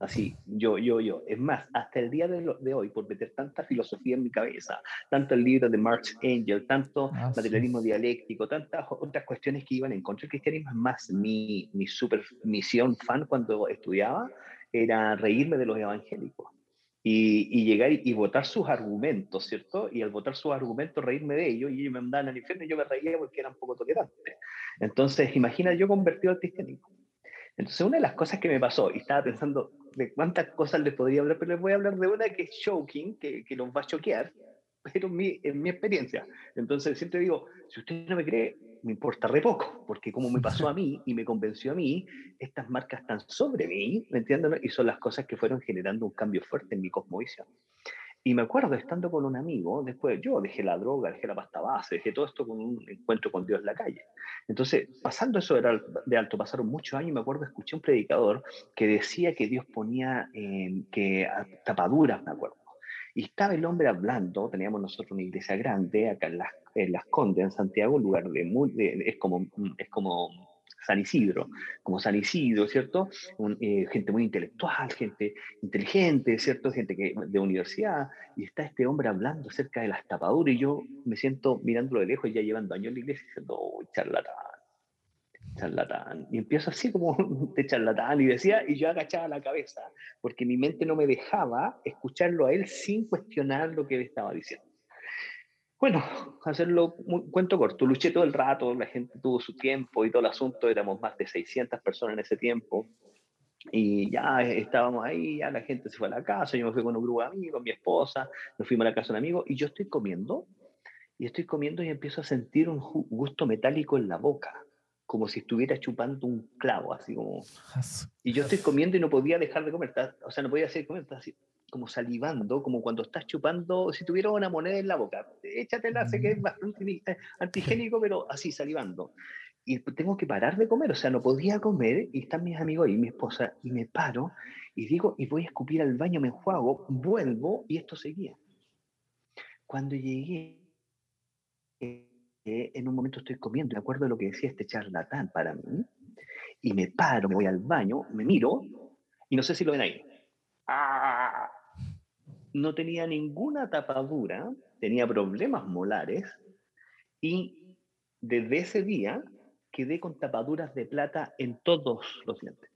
Así, yo, yo, yo. Es más, hasta el día de, hoy, por meter tanta filosofía en mi cabeza, tanto el libro de Marx Angel, tanto ah, materialismo dialéctico, tantas otras cuestiones que iban en contra del cristianismo, es más, mi, mi super misión fan cuando estudiaba era reírme de los evangélicos. Y, llegar y, votar sus argumentos, ¿cierto? Y al votar sus argumentos, reírme de ellos, y ellos me mandaban al infierno y yo me reía porque eran poco tolerantes. Entonces, imagina yo convertido al cristianismo. Entonces, una de las cosas que me pasó, y estaba pensando de cuántas cosas les podría hablar, pero les voy a hablar de una que es shocking, que, que los va a choquear, pero mi, en mi experiencia. Entonces, siempre digo, si usted no me cree, me importa re poco, porque como me pasó a mí y me convenció a mí, estas marcas están sobre mí, ¿me entienden? Y son las cosas que fueron generando un cambio fuerte en mi cosmovisión. Y me acuerdo estando con un amigo, después yo dejé la droga, dejé la pasta base, dejé todo esto con un encuentro con Dios en la calle. Entonces, pasando eso de alto, pasaron muchos años y me acuerdo, escuché un predicador que decía que Dios ponía eh, que tapaduras, me acuerdo. Y estaba el hombre hablando, teníamos nosotros una iglesia grande acá en Las, en las Condes, en Santiago, un lugar de, muy, es como, es como San Isidro, como San Isidro, ¿cierto? Eh, gente muy intelectual, gente inteligente, ¿cierto? Gente que, de universidad, y está este hombre hablando acerca de las tapaduras, y yo me siento mirándolo de lejos, ya llevando años en la iglesia, diciendo, oh, charlatán, charlatán. Y empiezo así como de charlatán, y decía, y yo agachaba la cabeza, porque mi mente no me dejaba escucharlo a él sin cuestionar lo que él estaba diciendo. Bueno, hacerlo un cuento corto, luché todo el rato, la gente tuvo su tiempo y todo el asunto, éramos más de 600 personas en ese tiempo, y ya estábamos ahí, ya la gente se fue a la casa, yo me fui con un grupo de amigos, mi esposa, nos fuimos a la casa de un amigo, y yo estoy comiendo, y estoy comiendo y empiezo a sentir un gusto metálico en la boca, como si estuviera chupando un clavo, así como... Y yo estoy comiendo y no podía dejar de comer, o sea, no podía hacer comer, así como salivando, como cuando estás chupando, si tuviera una moneda en la boca, échatela, sé que es bastante eh, antigénico, pero así salivando. Y tengo que parar de comer, o sea, no podía comer, y están mis amigos y mi esposa, y me paro, y digo, y voy a escupir al baño, me enjuago, vuelvo, y esto seguía. Cuando llegué, eh, en un momento estoy comiendo, me acuerdo de lo que decía este charlatán para mí, y me paro, me voy al baño, me miro, y no sé si lo ven ahí. ¡Ah! no tenía ninguna tapadura, tenía problemas molares y desde ese día quedé con tapaduras de plata en todos los dientes.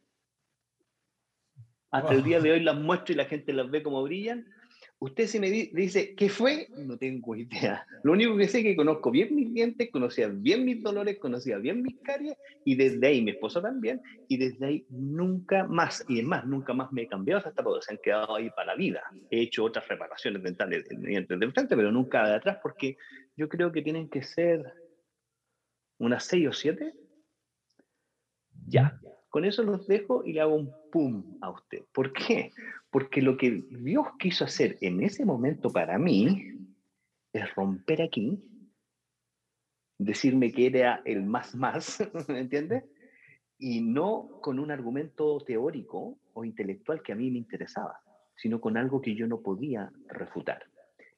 Hasta el día de hoy las muestro y la gente las ve como brillan Usted se me dice, ¿qué fue? No tengo idea. Lo único que sé es que conozco bien mis dientes, conocía bien mis dolores, conocía bien mis caries, y desde ahí mi esposa también, y desde ahí nunca más, y es más, nunca más me he cambiado hasta porque se han quedado ahí para la vida. He hecho otras reparaciones dentales en dientes de pero nunca de atrás, porque yo creo que tienen que ser unas seis o siete. Ya, con eso los dejo y le hago un pum a usted. ¿Por qué? Porque lo que Dios quiso hacer en ese momento para mí es romper aquí, decirme que era el más más, ¿me entiende? Y no con un argumento teórico o intelectual que a mí me interesaba, sino con algo que yo no podía refutar.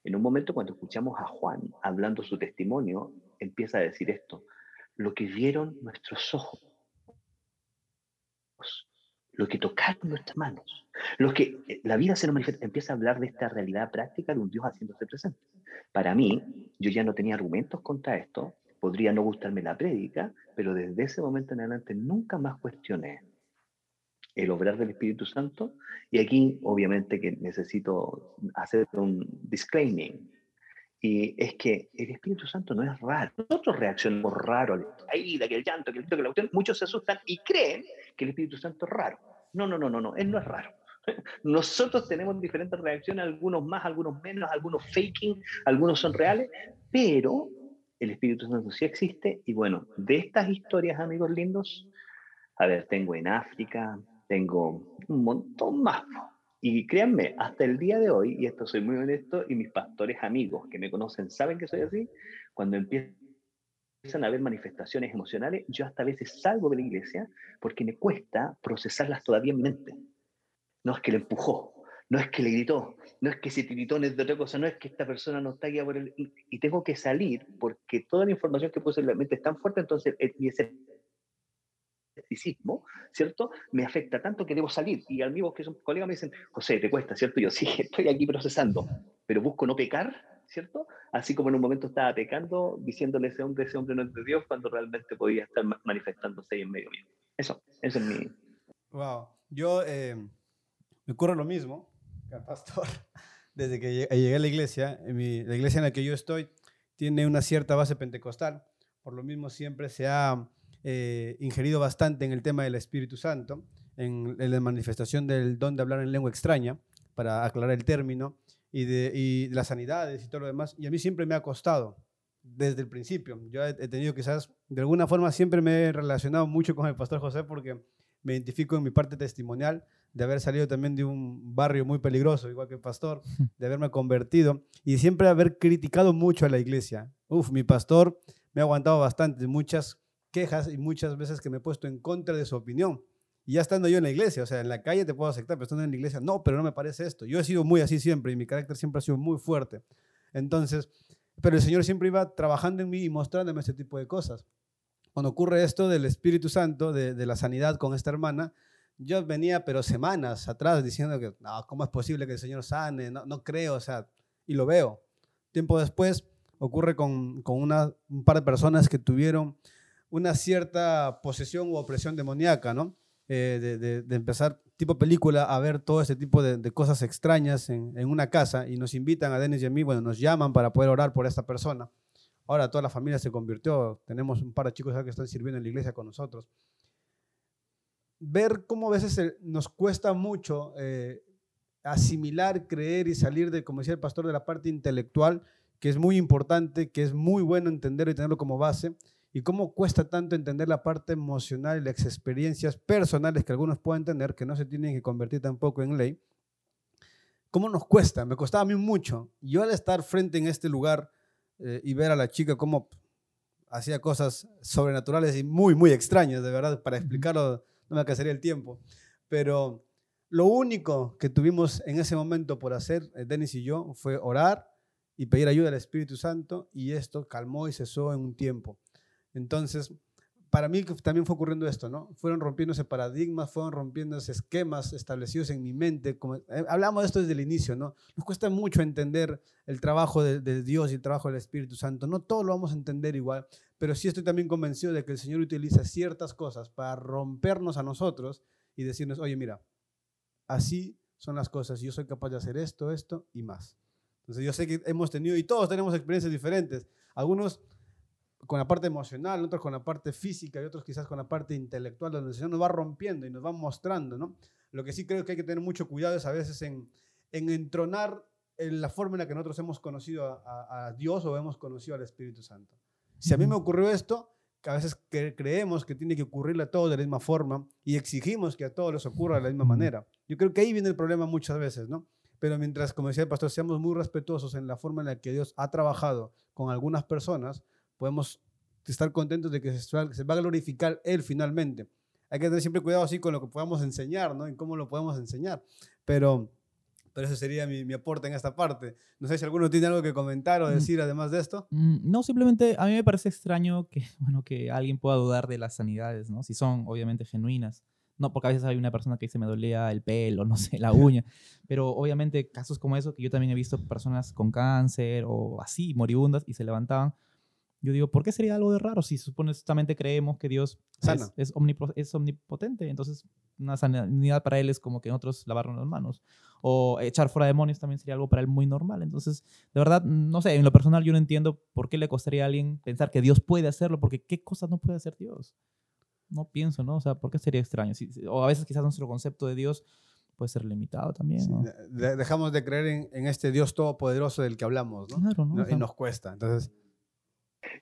En un momento cuando escuchamos a Juan hablando su testimonio, empieza a decir esto, lo que vieron nuestros ojos lo que tocaron nuestras manos, lo que eh, la vida se nos manifiesta, empieza a hablar de esta realidad práctica de un Dios haciéndose presente. Para mí, yo ya no tenía argumentos contra esto, podría no gustarme la prédica, pero desde ese momento en adelante nunca más cuestioné el obrar del Espíritu Santo. Y aquí, obviamente, que necesito hacer un disclaimer. Y es que el Espíritu Santo no es raro. Nosotros reaccionamos raro a la que el llanto, que el que la cuestión. Muchos se asustan y creen que el Espíritu Santo es raro. No, no, no, no, no. Él no es raro. Nosotros tenemos diferentes reacciones, algunos más, algunos menos, algunos faking, algunos son reales, pero el Espíritu Santo sí existe. Y bueno, de estas historias, amigos lindos, a ver, tengo en África, tengo un montón más. Y créanme, hasta el día de hoy, y esto soy muy honesto, y mis pastores amigos que me conocen saben que soy así, cuando empiezan a haber manifestaciones emocionales, yo hasta a veces salgo de la iglesia porque me cuesta procesarlas todavía en mi mente. No es que le empujó, no es que le gritó, no es que se gritó de otra cosa, no es que esta persona no está guiada por el... Y tengo que salir porque toda la información que puse en la mente es tan fuerte, entonces mi escepticismo, ¿cierto? Me afecta tanto que debo salir. Y mismo que son colegas me dicen, José, te cuesta, ¿cierto? yo sí, estoy aquí procesando, pero busco no pecar, ¿cierto? Así como en un momento estaba pecando, diciéndole ese hombre, ese hombre no es de Dios, cuando realmente podía estar manifestándose ahí en medio mío. Eso, eso es mi... Wow. Yo, eh, me ocurre lo mismo que al pastor. Desde que llegué a la iglesia, la iglesia en la que yo estoy tiene una cierta base pentecostal. Por lo mismo siempre se ha eh, ingerido bastante en el tema del Espíritu Santo, en, la manifestación del don de hablar en lengua extraña, para aclarar el término, y de, las sanidades y todo lo demás. Y a mí siempre me ha costado, desde el principio. Yo he, tenido quizás, de alguna forma, siempre me he relacionado mucho con el pastor José porque me identifico en mi parte testimonial de haber salido también de un barrio muy peligroso, igual que el pastor, de haberme convertido y siempre haber criticado mucho a la iglesia. Uf, mi pastor me ha aguantado bastante, muchas quejas y muchas veces que me he puesto en contra de su opinión. Y ya estando yo en la iglesia, o sea, en la calle te puedo aceptar, pero estando en la iglesia, no, pero no me parece esto. Yo he sido muy así siempre y mi carácter siempre ha sido muy fuerte. Entonces, pero el Señor siempre iba trabajando en mí y mostrándome este tipo de cosas. Cuando ocurre esto del Espíritu Santo, de, de la sanidad con esta hermana, yo venía, pero semanas atrás, diciendo que, no, ¿cómo es posible que el Señor sane? No, no creo, o sea, y lo veo. Tiempo después ocurre con, con una, un par de personas que tuvieron una cierta posesión u opresión demoníaca, ¿no? Eh, de, empezar, tipo película, a ver todo ese tipo de, cosas extrañas en, una casa y nos invitan a Denis y a mí, bueno, nos llaman para poder orar por esta persona. Ahora toda la familia se convirtió, tenemos un par de chicos que están sirviendo en la iglesia con nosotros. Ver cómo a veces nos cuesta mucho eh, asimilar, creer y salir de, como decía el pastor, de la parte intelectual, que es muy importante, que es muy bueno entender y tenerlo como base, y cómo cuesta tanto entender la parte emocional y las experiencias personales que algunos pueden tener, que no se tienen que convertir tampoco en ley. ¿Cómo nos cuesta? Me costaba a mí mucho. Yo al estar frente en este lugar eh, y ver a la chica cómo hacía cosas sobrenaturales y muy, muy extrañas, de verdad, para explicarlo no me alcanzaría el tiempo. Pero lo único que tuvimos en ese momento por hacer, eh, Denis y yo, fue orar y pedir ayuda al Espíritu Santo y esto calmó y cesó en un tiempo. Entonces, para mí también fue ocurriendo esto, ¿no? Fueron rompiéndose paradigmas, fueron rompiéndose esquemas establecidos en mi mente. Como, eh, hablamos de esto desde el inicio, ¿no? Nos cuesta mucho entender el trabajo de, de, Dios y el trabajo del Espíritu Santo. No todo lo vamos a entender igual, pero sí estoy también convencido de que el Señor utiliza ciertas cosas para rompernos a nosotros y decirnos, oye, mira, así son las cosas, yo soy capaz de hacer esto, esto y más. Entonces yo sé que hemos tenido, y todos tenemos experiencias diferentes. Algunos con la parte emocional, otros con la parte física y otros quizás con la parte intelectual, donde el Señor nos va rompiendo y nos va mostrando, ¿no? Lo que sí creo que hay que tener mucho cuidado es a veces en, en entronar en la forma en la que nosotros hemos conocido a, Dios o hemos conocido al Espíritu Santo. Si a mí me ocurrió esto, que a veces creemos que tiene que ocurrirle a todos de la misma forma y exigimos que a todos les ocurra de la misma manera. Yo creo que ahí viene el problema muchas veces, ¿no? Pero mientras, como decía el pastor, seamos muy respetuosos en la forma en la que Dios ha trabajado con algunas personas, podemos estar contentos de que se va a glorificar Él finalmente. Hay que tener siempre cuidado así con lo que podamos enseñar, ¿no? En cómo lo podemos enseñar. Pero, pero ese sería mi, mi aporte en esta parte. No sé si alguno tiene algo que comentar o mm. decir además de esto. Mm, no, simplemente a mí me parece extraño que, bueno, que alguien pueda dudar de las sanidades, ¿no? Si son obviamente genuinas. No, porque a veces hay una persona que dice me dolía el pelo, no sé, la uña. Pero obviamente casos como eso, que yo también he visto personas con cáncer o así, moribundas, y se levantaban yo digo, ¿por qué sería algo de raro si supuestamente creemos que Dios es, es, omnipotente? Entonces, una sanidad para Él es como que nosotros lavarnos las manos. O echar fuera demonios también sería algo para Él muy normal. Entonces, de verdad, no sé, en lo personal yo no entiendo por qué le costaría a alguien pensar que Dios puede hacerlo, porque ¿qué cosas no puede hacer Dios? No pienso, ¿no? O sea, ¿por qué sería extraño? o a veces quizás nuestro concepto de Dios puede ser limitado también. dejamos de creer en, este Dios todopoderoso del que hablamos, ¿no? Claro, ¿no? y nos cuesta. Entonces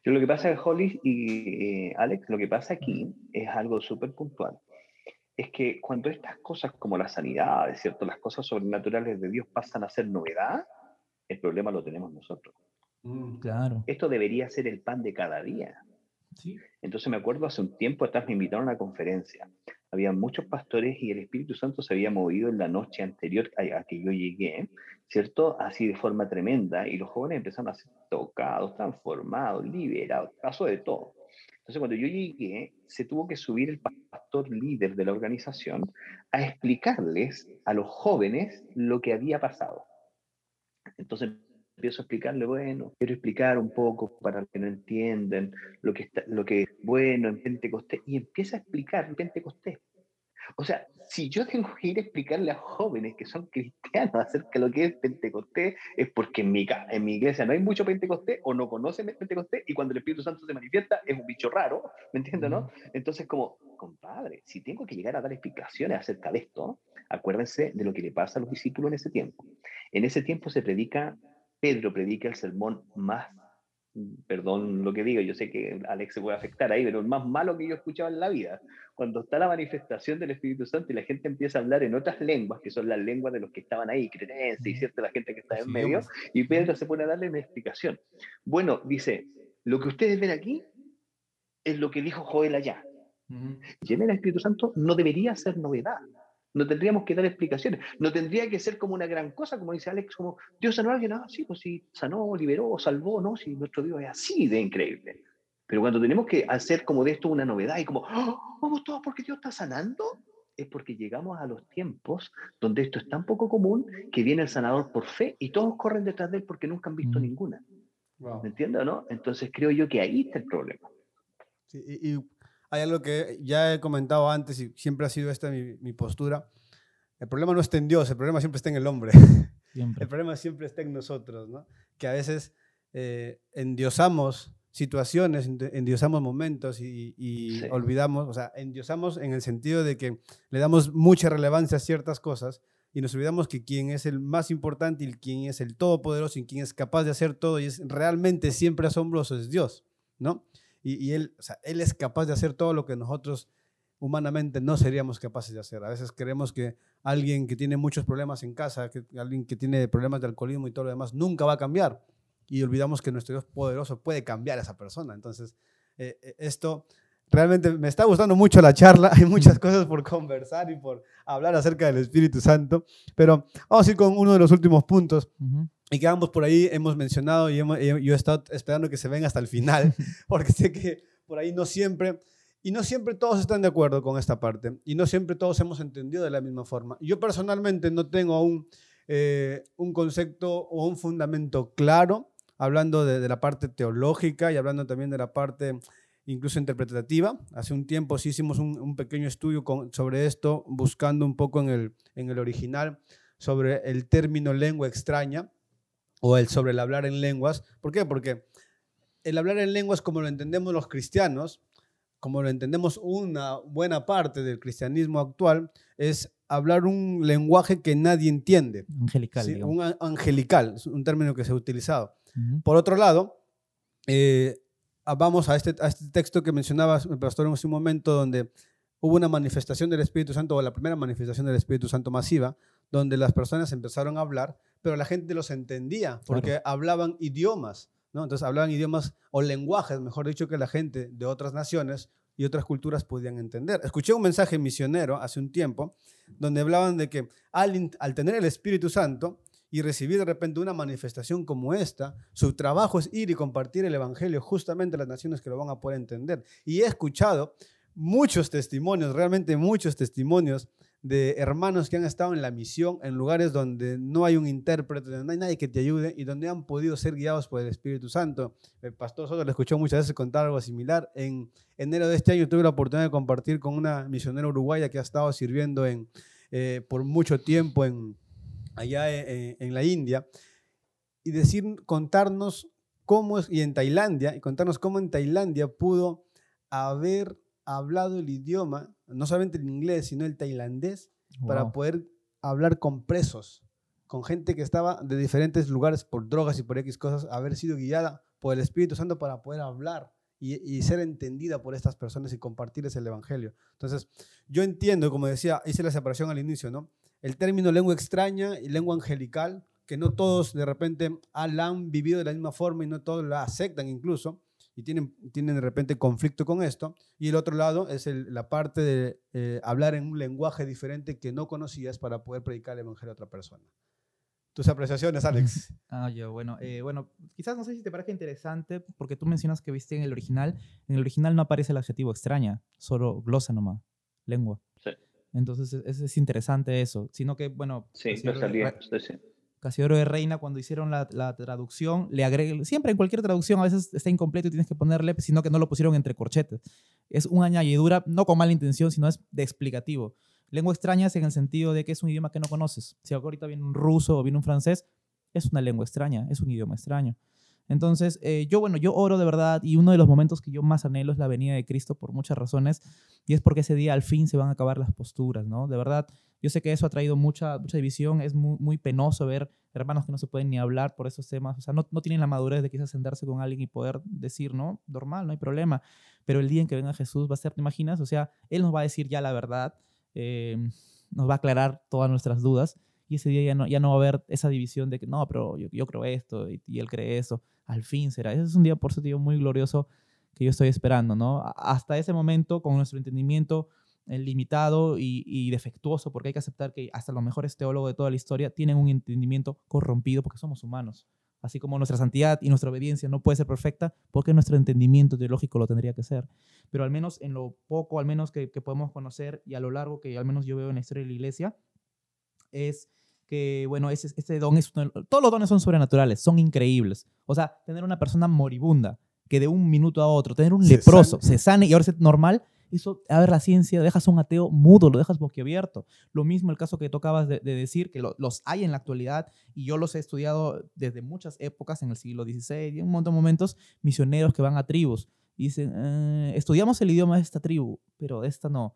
yo lo que pasa, Holly y eh, Alex, lo que pasa aquí es algo súper puntual. Es que cuando estas cosas como la sanidad, ¿cierto? las cosas sobrenaturales de Dios pasan a ser novedad, el problema lo tenemos nosotros. Mm, claro. Esto debería ser el pan de cada día. Entonces me acuerdo hace un tiempo atrás me invitaron a una conferencia. Había muchos pastores y el Espíritu Santo se había movido en la noche anterior a, que yo llegué, ¿cierto? Así de forma tremenda. Y los jóvenes empezaron a ser tocados, transformados, liberados, pasó de todo. Entonces cuando yo llegué, se tuvo que subir el pastor líder de la organización a explicarles a los jóvenes lo que había pasado. Entonces empiezo a explicarle, bueno, quiero explicar un poco para que no entienden lo que, está, lo que es bueno en Pentecostés, y empieza a explicar Pentecostés. O sea, si yo tengo que ir a explicarle a jóvenes que son cristianos acerca de lo que es Pentecostés, es porque en mi, en mi iglesia no hay mucho Pentecostés o no conocen Pentecostés y cuando el Espíritu Santo se manifiesta es un bicho raro, ¿me entiendes, no? Entonces, como, compadre, si tengo que llegar a dar explicaciones acerca de esto, acuérdense de lo que le pasa a los discípulos en ese tiempo. En ese tiempo se predica Pedro predica el sermón más, perdón lo que digo, yo sé que Alex se puede afectar ahí, pero el más malo que yo he escuchado en la vida. Cuando está la manifestación del Espíritu Santo y la gente empieza a hablar en otras lenguas, que son las lenguas de los que estaban ahí, cretenses y cierta la gente que está en medio, y Pedro se pone a darle una explicación. Bueno, dice, lo que ustedes ven aquí es lo que dijo Joel allá. Y en el Espíritu Santo no debería ser novedad. No tendríamos que dar explicaciones. No tendría que ser como una gran cosa, como dice Alex, como Dios sanó a alguien, ah, sí, pues sí, sanó, liberó, salvó, ¿no? Si nuestro Dios es así de increíble. Pero cuando tenemos que hacer como de esto una novedad y como, oh, vamos todos porque Dios está sanando, es porque llegamos a los tiempos donde esto es tan poco común que viene el sanador por fe y todos corren detrás de él porque nunca han visto mm. ninguna. ¿Me entiendes o no? Entonces creo yo que ahí está el problema. Sí, y hay algo que ya he comentado antes y siempre ha sido esta mi, postura. El problema no está en Dios, el problema siempre está en el hombre. El problema siempre está en nosotros, ¿no? Que a veces eh, endiosamos situaciones, endiosamos momentos y, olvidamos, o sea, endiosamos en el sentido de que le damos mucha relevancia a ciertas cosas y nos olvidamos que quien es el más importante y quien es el todopoderoso y quien es capaz de hacer todo y es realmente siempre asombroso es Dios, ¿no? Y, él, o sea, él es capaz de hacer todo lo que nosotros humanamente no seríamos capaces de hacer. A veces creemos que alguien que tiene muchos problemas en casa, que alguien que tiene problemas de alcoholismo y todo lo demás, nunca va a cambiar. Y olvidamos que nuestro Dios poderoso puede cambiar a esa persona. Entonces, eh, eh, esto realmente me está gustando mucho la charla. Hay muchas cosas por conversar y por hablar acerca del Espíritu Santo. Pero vamos a ir con uno de los últimos puntos y que ambos por ahí hemos mencionado y yo he estado esperando que se venga hasta el final, porque sé que por ahí no siempre, y no siempre todos están de acuerdo con esta parte, y no siempre todos hemos entendido de la misma forma. Yo personalmente no tengo aún eh, un concepto o un fundamento claro, hablando de, la parte teológica y hablando también de la parte incluso interpretativa. Hace un tiempo sí hicimos un, pequeño estudio sobre esto, buscando un poco en el, en el original sobre el término lengua extraña o el sobre el hablar en lenguas. ¿Por qué? Porque el hablar en lenguas, como lo entendemos los cristianos, como lo entendemos una buena parte del cristianismo actual, es hablar un lenguaje que nadie entiende. Angelical. Un angelical, es un término que se ha utilizado. Por otro lado, eh, vamos a este, a este texto que mencionaba el pastor en un momento, donde hubo una manifestación del Espíritu Santo, o la primera manifestación del Espíritu Santo masiva, donde las personas empezaron a hablar, pero la gente los entendía porque hablaban idiomas, ¿no? Entonces hablaban idiomas o lenguajes, mejor dicho, que la gente de otras naciones y otras culturas podían entender. Escuché un mensaje misionero hace un tiempo donde hablaban de que al, al tener el Espíritu Santo y recibir de repente una manifestación como esta, su trabajo es ir y compartir el Evangelio justamente a las naciones que lo van a poder entender. Y he escuchado muchos testimonios, realmente muchos testimonios de hermanos que han estado en la misión en lugares donde no hay un intérprete, donde no hay nadie que te ayude y donde han podido ser guiados por el Espíritu Santo. El pastor Soto le escuchó muchas veces contar algo similar. En enero de este año tuve la oportunidad de compartir con una misionera uruguaya que ha estado sirviendo en, eh, por mucho tiempo en, allá en, en la India y decir, contarnos cómo y en Tailandia, y contarnos cómo en Tailandia pudo haber hablado el idioma, no solamente el inglés, sino el tailandés, para poder hablar con presos, con gente que estaba de diferentes lugares por drogas y por X cosas, haber sido guiada por el Espíritu Santo para poder hablar y, ser entendida por estas personas y compartirles el Evangelio. Entonces, yo entiendo, como decía, hice la separación al inicio, ¿no? El término lengua extraña y lengua angelical, que no todos de repente la han vivido de la misma forma y no todos la aceptan incluso, y tienen, tienen de repente conflicto con esto. Y el otro lado es la parte de eh, hablar en un lenguaje diferente que no conocías para poder predicar el evangelio a otra persona. Tus apreciaciones, Alex. Ah, yo, bueno, eh, bueno, quizás no sé si te parece interesante, porque tú mencionas que viste en el original. En el original no aparece el adjetivo extraña, solo glosa nomás, lengua. Sí. Entonces es, es interesante eso. Sino que, bueno. Sí, no salía. Sí, Casiodoro de Reina, cuando hicieron la, traducción, le agregué, siempre en cualquier traducción a veces está incompleto y tienes que ponerle, sino que no lo pusieron entre corchetes. Es una añadidura, no con mala intención, sino es de explicativo. Lengua extraña es en el sentido de que es un idioma que no conoces. Si ahorita viene un ruso o viene un francés, es una lengua extraña, es un idioma extraño. Entonces, eh, yo, bueno, yo oro de verdad y uno de los momentos que yo más anhelo es la venida de Cristo por muchas razones y es porque ese día al fin se van a acabar las posturas, ¿no? De verdad, yo sé que eso ha traído mucha, mucha división, es muy, muy penoso ver hermanos que no se pueden ni hablar por esos temas, o sea, no, no tienen la madurez de quizás sentarse con alguien y poder decir, no, normal, no hay problema, pero el día en que venga Jesús va a ser, ¿te imaginas? O sea, Él nos va a decir ya la verdad, eh, nos va a aclarar todas nuestras dudas y ese día ya no, ya no va a haber esa división de que no, pero yo, yo creo esto y, él cree eso. Al fin será. Ese es un día, por eso digo, muy glorioso que yo estoy esperando, ¿no? Hasta ese momento, con nuestro entendimiento eh, limitado y, defectuoso, porque hay que aceptar que hasta los mejores teólogos de toda la historia tienen un entendimiento corrompido porque somos humanos. Así como nuestra santidad y nuestra obediencia no puede ser perfecta, porque nuestro entendimiento teológico lo tendría que ser. Pero al menos en lo poco, al menos que, que podemos conocer y a lo largo que al menos yo veo en la historia de la iglesia, es que, bueno, ese, este don es, todos los dones son sobrenaturales, son increíbles. O sea, tener una persona moribunda que de un minuto a otro, tener un leproso, se sane y ahora es normal, eso, a ver, la ciencia, dejas a un ateo mudo, lo dejas boquiabierto. Lo mismo el caso que tocabas de, decir, que los hay en la actualidad, y yo los he estudiado desde muchas épocas, en el siglo XVI, y en un montón de momentos, misioneros que van a tribus, y dicen, eh, estudiamos el idioma de esta tribu, pero de esta no.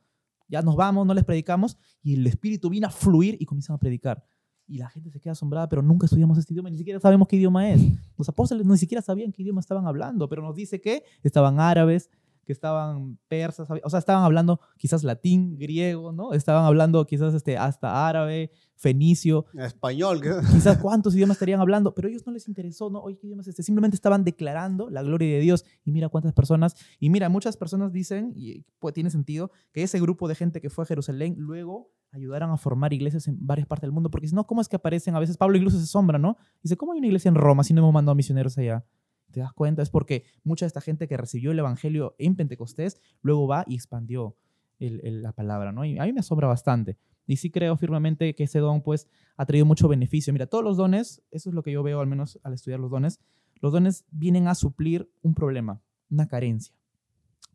Ya nos vamos, no les predicamos, y el espíritu viene a fluir y comienzan a predicar y la gente se queda asombrada, pero nunca estudiamos este idioma, ni siquiera sabemos qué idioma es. Los apóstoles ni siquiera sabían qué idioma estaban hablando, pero nos dice que estaban árabes, que estaban persas, o sea, estaban hablando quizás latín, griego, ¿no? Estaban hablando quizás este, hasta árabe, fenicio. Español. Quizás cuántos idiomas estarían hablando, pero a ellos no les interesó, ¿no? Oye, ¿qué idiomas este? Simplemente estaban declarando la gloria de Dios. Y mira cuántas personas, y mira, muchas personas dicen, y pues, tiene sentido, que ese grupo de gente que fue a Jerusalén luego ayudaron a formar iglesias en varias partes del mundo, porque si no, ¿cómo es que aparecen? A veces Pablo incluso se sombra, ¿no? Dice, ¿cómo hay una iglesia en Roma si no hemos mandado misioneros allá? ¿Te das cuenta? Es porque mucha de esta gente que recibió el Evangelio en Pentecostés luego va y expandió la palabra, ¿no? Y a mí me asombra bastante. Y sí creo firmemente que ese don, pues, ha traído mucho beneficio. Mira, todos los dones, eso es lo que yo veo al menos al estudiar los dones, los dones vienen a suplir un problema, una carencia.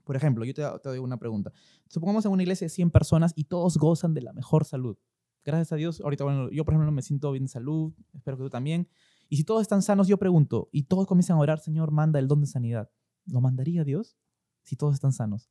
Por ejemplo, yo te, te doy una pregunta. Supongamos en una iglesia de 100 personas y todos gozan de la mejor salud. Gracias a Dios, ahorita, bueno, yo por ejemplo me siento bien de salud, espero que tú también. Y si todos están sanos, yo pregunto, y todos comienzan a orar, Señor, manda el don de sanidad. ¿Lo mandaría Dios si todos están sanos?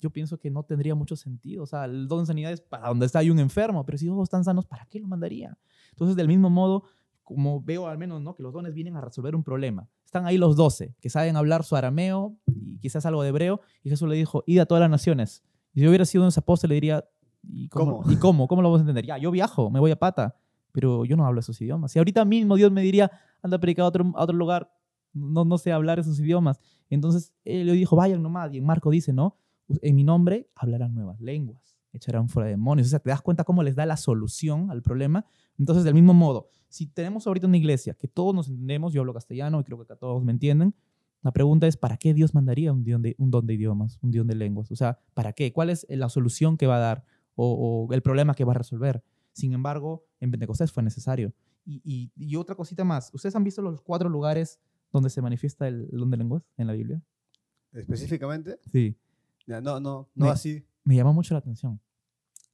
Yo pienso que no tendría mucho sentido. O sea, el don de sanidad es para donde está hay un enfermo, pero si todos están sanos, ¿para qué lo mandaría? Entonces, del mismo modo, como veo al menos, ¿no? Que los dones vienen a resolver un problema. Están ahí los doce, que saben hablar su arameo quizás algo de hebreo, y Jesús le dijo, id a todas las naciones. Y si yo hubiera sido un apóstol, le diría, ¿y cómo, ¿y cómo? ¿Cómo lo vamos a entender? Ya, yo viajo, me voy a pata, pero yo no hablo esos idiomas. Y ahorita mismo Dios me diría, anda a predicar a otro, a otro lugar, no, no sé hablar esos idiomas. Entonces él le dijo, vayan nomás. Y en Marco dice, ¿no? En mi nombre hablarán nuevas lenguas, echarán fuera demonios. O sea, te das cuenta cómo les da la solución al problema. Entonces, del mismo modo, si tenemos ahorita una iglesia que todos nos entendemos, yo hablo castellano y creo que acá todos me entienden, la pregunta es, ¿para qué Dios mandaría un don de, un don de idiomas, un don de lenguas? O sea, ¿para qué? ¿Cuál es la solución que va a dar o, el problema que va a resolver? Sin embargo, en Pentecostés fue necesario. Y, y, otra cosita más, ¿ustedes han visto los cuatro lugares donde se manifiesta el don de lenguas en la Biblia? ¿Específicamente? Sí. no, no, no así. Me llama mucho la atención.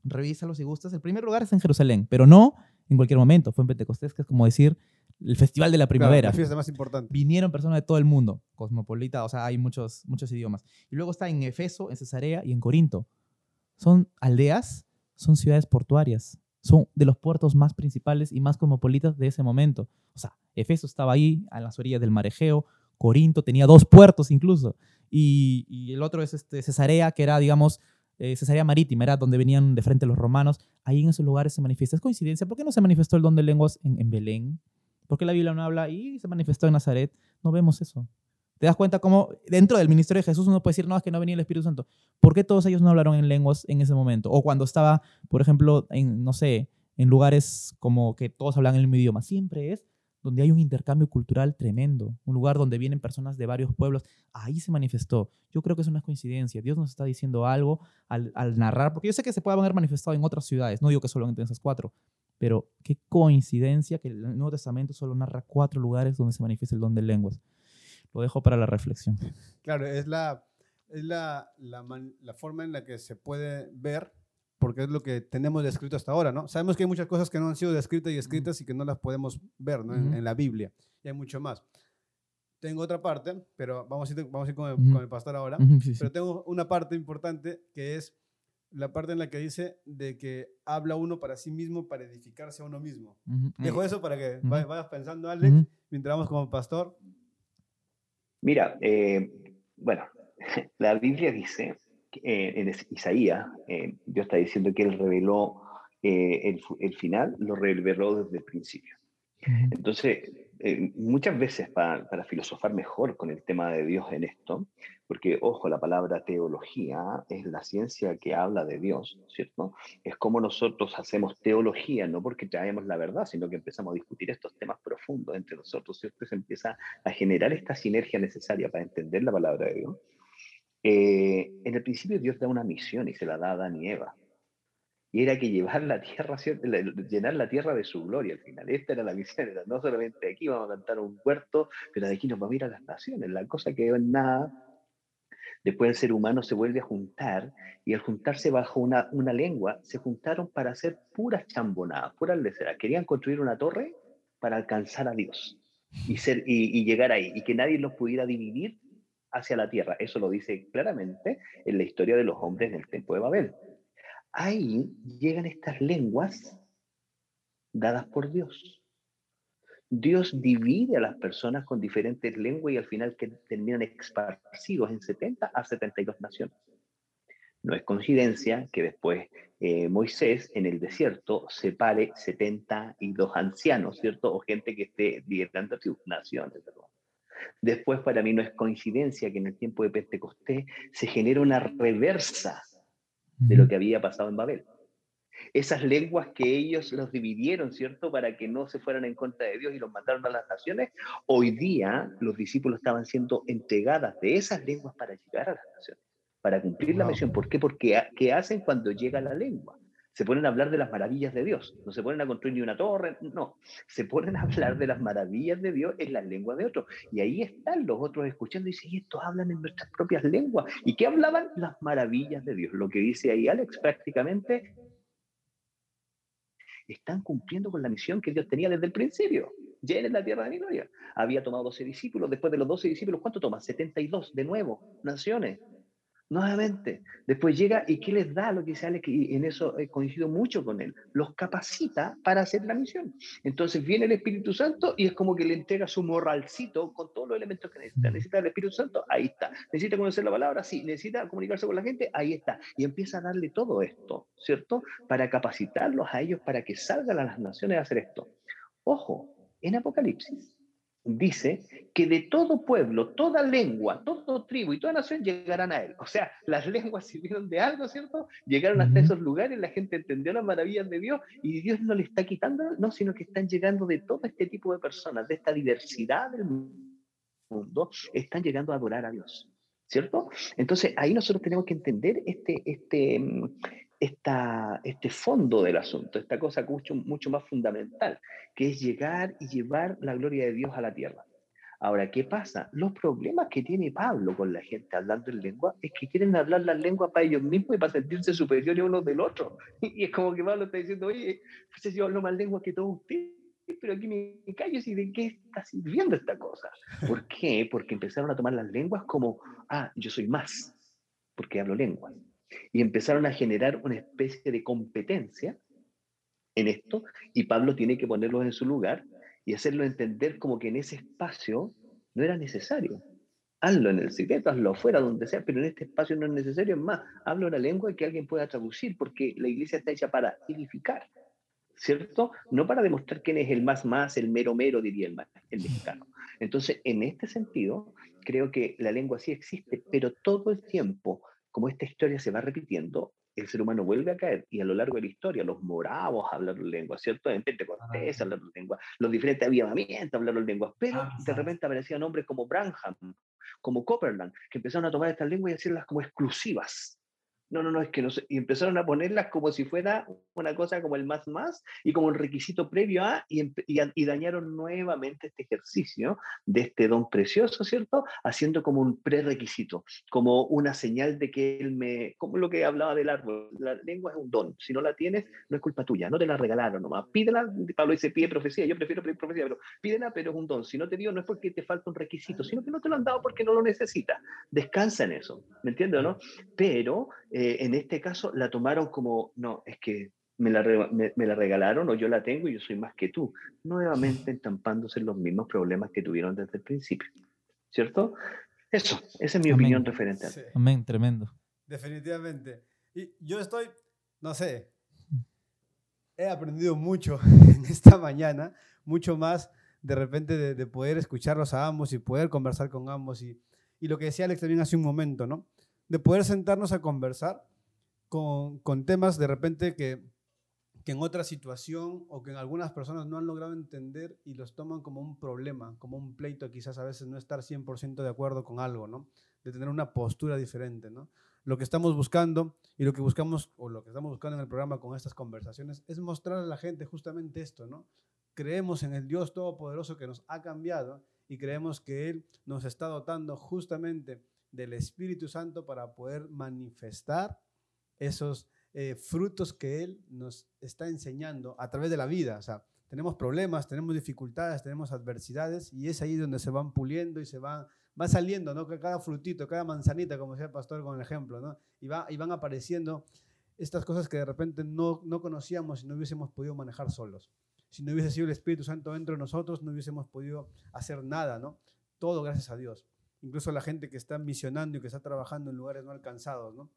Revísalo si gustas. El primer lugar es en Jerusalén, pero no en cualquier momento. Fue en Pentecostés, que es como decir el festival de la primavera. la fiesta más importante. Vinieron personas de todo el mundo, cosmopolita, o sea, hay muchos, muchos idiomas. Y luego está en Efeso, en Cesarea y en Corinto. Son aldeas, son ciudades portuarias, son de los puertos más principales y más cosmopolitas de ese momento. O sea, Efeso estaba ahí, a las orillas del mar Egeo, Corinto tenía dos puertos incluso, y, y el otro es este, Cesarea, que era, digamos, eh, Cesarea Marítima, era donde venían de frente los romanos. Ahí en esos lugares se manifiesta. ¿Es coincidencia? ¿Por qué no se manifestó el don de lenguas en, Belén? ¿Por qué la Biblia no habla y se manifestó en Nazaret? No vemos eso. Te das cuenta cómo dentro del ministerio de Jesús uno puede decir, no, es que no venía el Espíritu Santo. ¿Por qué todos ellos no hablaron en lenguas en ese momento? O cuando estaba, por ejemplo, en, no sé, en lugares como que todos hablan el mismo idioma. Siempre es donde hay un intercambio cultural tremendo, un lugar donde vienen personas de varios pueblos. Ahí se manifestó. Yo creo que es una coincidencia. Dios nos está diciendo algo al, narrar, porque yo sé que se puede haber manifestado en otras ciudades, no digo que solo en esas cuatro, pero qué coincidencia que el Nuevo Testamento solo narra cuatro lugares donde se manifiesta el don de lenguas. Lo dejo para la reflexión. Claro, es la, es la, la, la forma en la que se puede ver porque es lo que tenemos descrito hasta ahora, ¿no? Sabemos que hay muchas cosas que no han sido descritas y escritas y que no las podemos ver, ¿no? en, la Biblia. Y hay mucho más. Tengo otra parte, pero vamos a ir, vamos a ir con, el, pastor ahora. Pero tengo una parte importante que es la parte en la que dice de que habla uno para sí mismo para edificarse a uno mismo. Dejo eso para que vayas pensando, Alex, mientras vamos como pastor. Mira, eh, bueno, la Biblia dice eh, en Isaías, eh, Dios está diciendo que Él reveló eh, el, final, lo reveló desde el principio. Entonces, muchas veces para, para, filosofar mejor con el tema de Dios en esto, porque, ojo, la palabra teología es la ciencia que habla de Dios, ¿cierto? Es como nosotros hacemos teología, no porque traemos la verdad, sino que empezamos a discutir estos temas profundos entre nosotros, ¿cierto? Se empieza a generar esta sinergia necesaria para entender la palabra de Dios. Eh, en el principio Dios da una misión y se la da a Adán y Eva. Y era que llevar la tierra, llenar la tierra de su gloria al final. Esta era la misión, era no solamente aquí vamos a cantar un huerto, pero de aquí nos vamos a ir a las naciones. La cosa que en nada, después el ser humano se vuelve a juntar y al juntarse bajo una, lengua, se juntaron para hacer puras chambonadas, puras leceras. Querían construir una torre para alcanzar a Dios y llegar ahí y que nadie los pudiera dividir hacia la tierra. Eso lo dice claramente en la historia de los hombres del tiempo de Babel. Ahí llegan estas lenguas dadas por Dios. Dios divide a las personas con diferentes lenguas y al final que terminan esparcidos en 70 a 72 naciones. No es coincidencia que después eh, Moisés en el desierto separe 72 ancianos, ¿cierto? O gente que esté liderando naciones, perdón. Después, para mí no es coincidencia que en el tiempo de Pentecostés se genera una reversa de lo que había pasado en Babel. Esas lenguas que ellos los dividieron, ¿cierto? Para que no se fueran en contra de Dios y los mataron a las naciones, hoy día los discípulos estaban siendo entregadas de esas lenguas para llegar a las naciones, para cumplir la misión. ¿Por qué? Porque ¿qué hacen cuando llega la lengua? se ponen a hablar de las maravillas de Dios. No se ponen a construir ni una torre, no. Se ponen a hablar de las maravillas de Dios en la lengua de otros. Y ahí están los otros escuchando y dicen, y estos hablan en nuestras propias lenguas. ¿Y qué hablaban? Las maravillas de Dios. Lo que dice ahí Alex prácticamente están cumpliendo con la misión que Dios tenía desde el principio. Llenen la tierra de mi gloria. Había tomado 12 discípulos. Después de los 12 discípulos, ¿cuánto toma? 72 de nuevo, naciones nuevamente. Después llega y ¿qué les da lo que sale? Que en eso he coincido mucho con él. Los capacita para hacer la misión. Entonces viene el Espíritu Santo y es como que le entrega su morralcito con todos los elementos que necesita. ¿Necesita el Espíritu Santo? Ahí está. ¿Necesita conocer la palabra? Sí. ¿Necesita comunicarse con la gente? Ahí está. Y empieza a darle todo esto, ¿cierto? Para capacitarlos a ellos para que salgan a las naciones a hacer esto. Ojo, en Apocalipsis dice que de todo pueblo, toda lengua, todo tribu y toda nación llegarán a él. O sea, las lenguas sirvieron de algo, ¿cierto? Llegaron hasta esos lugares, la gente entendió las maravillas de Dios y Dios no le está quitando, no, sino que están llegando de todo este tipo de personas, de esta diversidad del mundo, están llegando a adorar a Dios. ¿Cierto? Entonces ahí nosotros tenemos que entender este, este, esta, este fondo del asunto, esta cosa mucho, mucho más fundamental, que es llegar y llevar la gloria de Dios a la tierra. Ahora, ¿qué pasa? Los problemas que tiene Pablo con la gente hablando en lengua es que quieren hablar la lengua para ellos mismos y para sentirse superiores uno del otro. Y es como que Pablo está diciendo, oye, pues yo hablo más lengua que todos ustedes, pero aquí me callo y de qué está sirviendo esta cosa. ¿Por qué? Porque empezaron a tomar las lenguas como, ah, yo soy más, porque hablo lenguas y empezaron a generar una especie de competencia en esto y Pablo tiene que ponerlos en su lugar y hacerlo entender como que en ese espacio no era necesario. Hazlo en el secreto, hazlo afuera, donde sea, pero en este espacio no es necesario. Es más, hablo una lengua que alguien pueda traducir porque la iglesia está hecha para edificar. ¿cierto? No para demostrar quién es el más más, el mero mero, diría el, el mexicano. Entonces, en este sentido, creo que la lengua sí existe, pero todo el tiempo, como esta historia se va repitiendo, el ser humano vuelve a caer y a lo largo de la historia los moravos hablaron lenguas, ¿cierto? En Pentecostés hablaron lenguas, los diferentes avivamientos hablaron lenguas, pero ah, de repente aparecían nombres como Branham, como Copperland, que empezaron a tomar estas lenguas y decirlas como exclusivas. No, no, no, es que no empezaron a ponerlas como si fuera una cosa como el más más y como un requisito previo a, y, dañaron nuevamente este ejercicio de este don precioso, ¿cierto? Haciendo como un prerequisito, como una señal de que él me, como lo que hablaba del árbol, la lengua es un don, si no la tienes, no es culpa tuya, no te la regalaron nomás, pídela, Pablo dice, pide profecía, yo prefiero profecía, pero pídela, pero es un don, si no te dio, no es porque te falta un requisito, sino que no te lo han dado porque no lo necesitas, descansa en eso, ¿me entiendes o no? Pero en este caso la tomaron como, no, es que me la, me, la, regalaron o yo la tengo y yo soy más que tú, nuevamente entampándose los mismos problemas que tuvieron desde el principio. ¿Cierto? Eso, esa es mi opinión referente a Amén, tremendo. Definitivamente. Y yo estoy, no sé, he aprendido mucho en esta mañana, mucho más de repente de, de, poder escucharlos a ambos y poder conversar con ambos. Y, y lo que decía Alex también hace un momento, ¿no? De poder sentarnos a conversar con, con temas de repente que, que, en otra situación o que en algunas personas no han logrado entender y los toman como un problema, como un pleito, quizás a veces no estar 100% de acuerdo con algo, ¿no? De tener una postura diferente, ¿no? Lo que estamos buscando y lo que buscamos o lo que estamos buscando en el programa con estas conversaciones es mostrar a la gente justamente esto, ¿no? Creemos en el Dios Todopoderoso que nos ha cambiado y creemos que Él nos está dotando justamente del Espíritu Santo para poder manifestar esos eh, frutos que Él nos está enseñando a través de la vida. O sea, tenemos problemas, tenemos dificultades, tenemos adversidades y es ahí donde se van puliendo y se van, va saliendo, ¿no? Cada frutito, cada manzanita, como decía el pastor con el ejemplo, ¿no? Y, va, y van apareciendo estas cosas que de repente no, no conocíamos y no hubiésemos podido manejar solos. Si no hubiese sido el Espíritu Santo dentro de nosotros, no hubiésemos podido hacer nada, ¿no? Todo gracias a Dios incluso la gente que está misionando y que está trabajando en lugares no alcanzados, ¿no?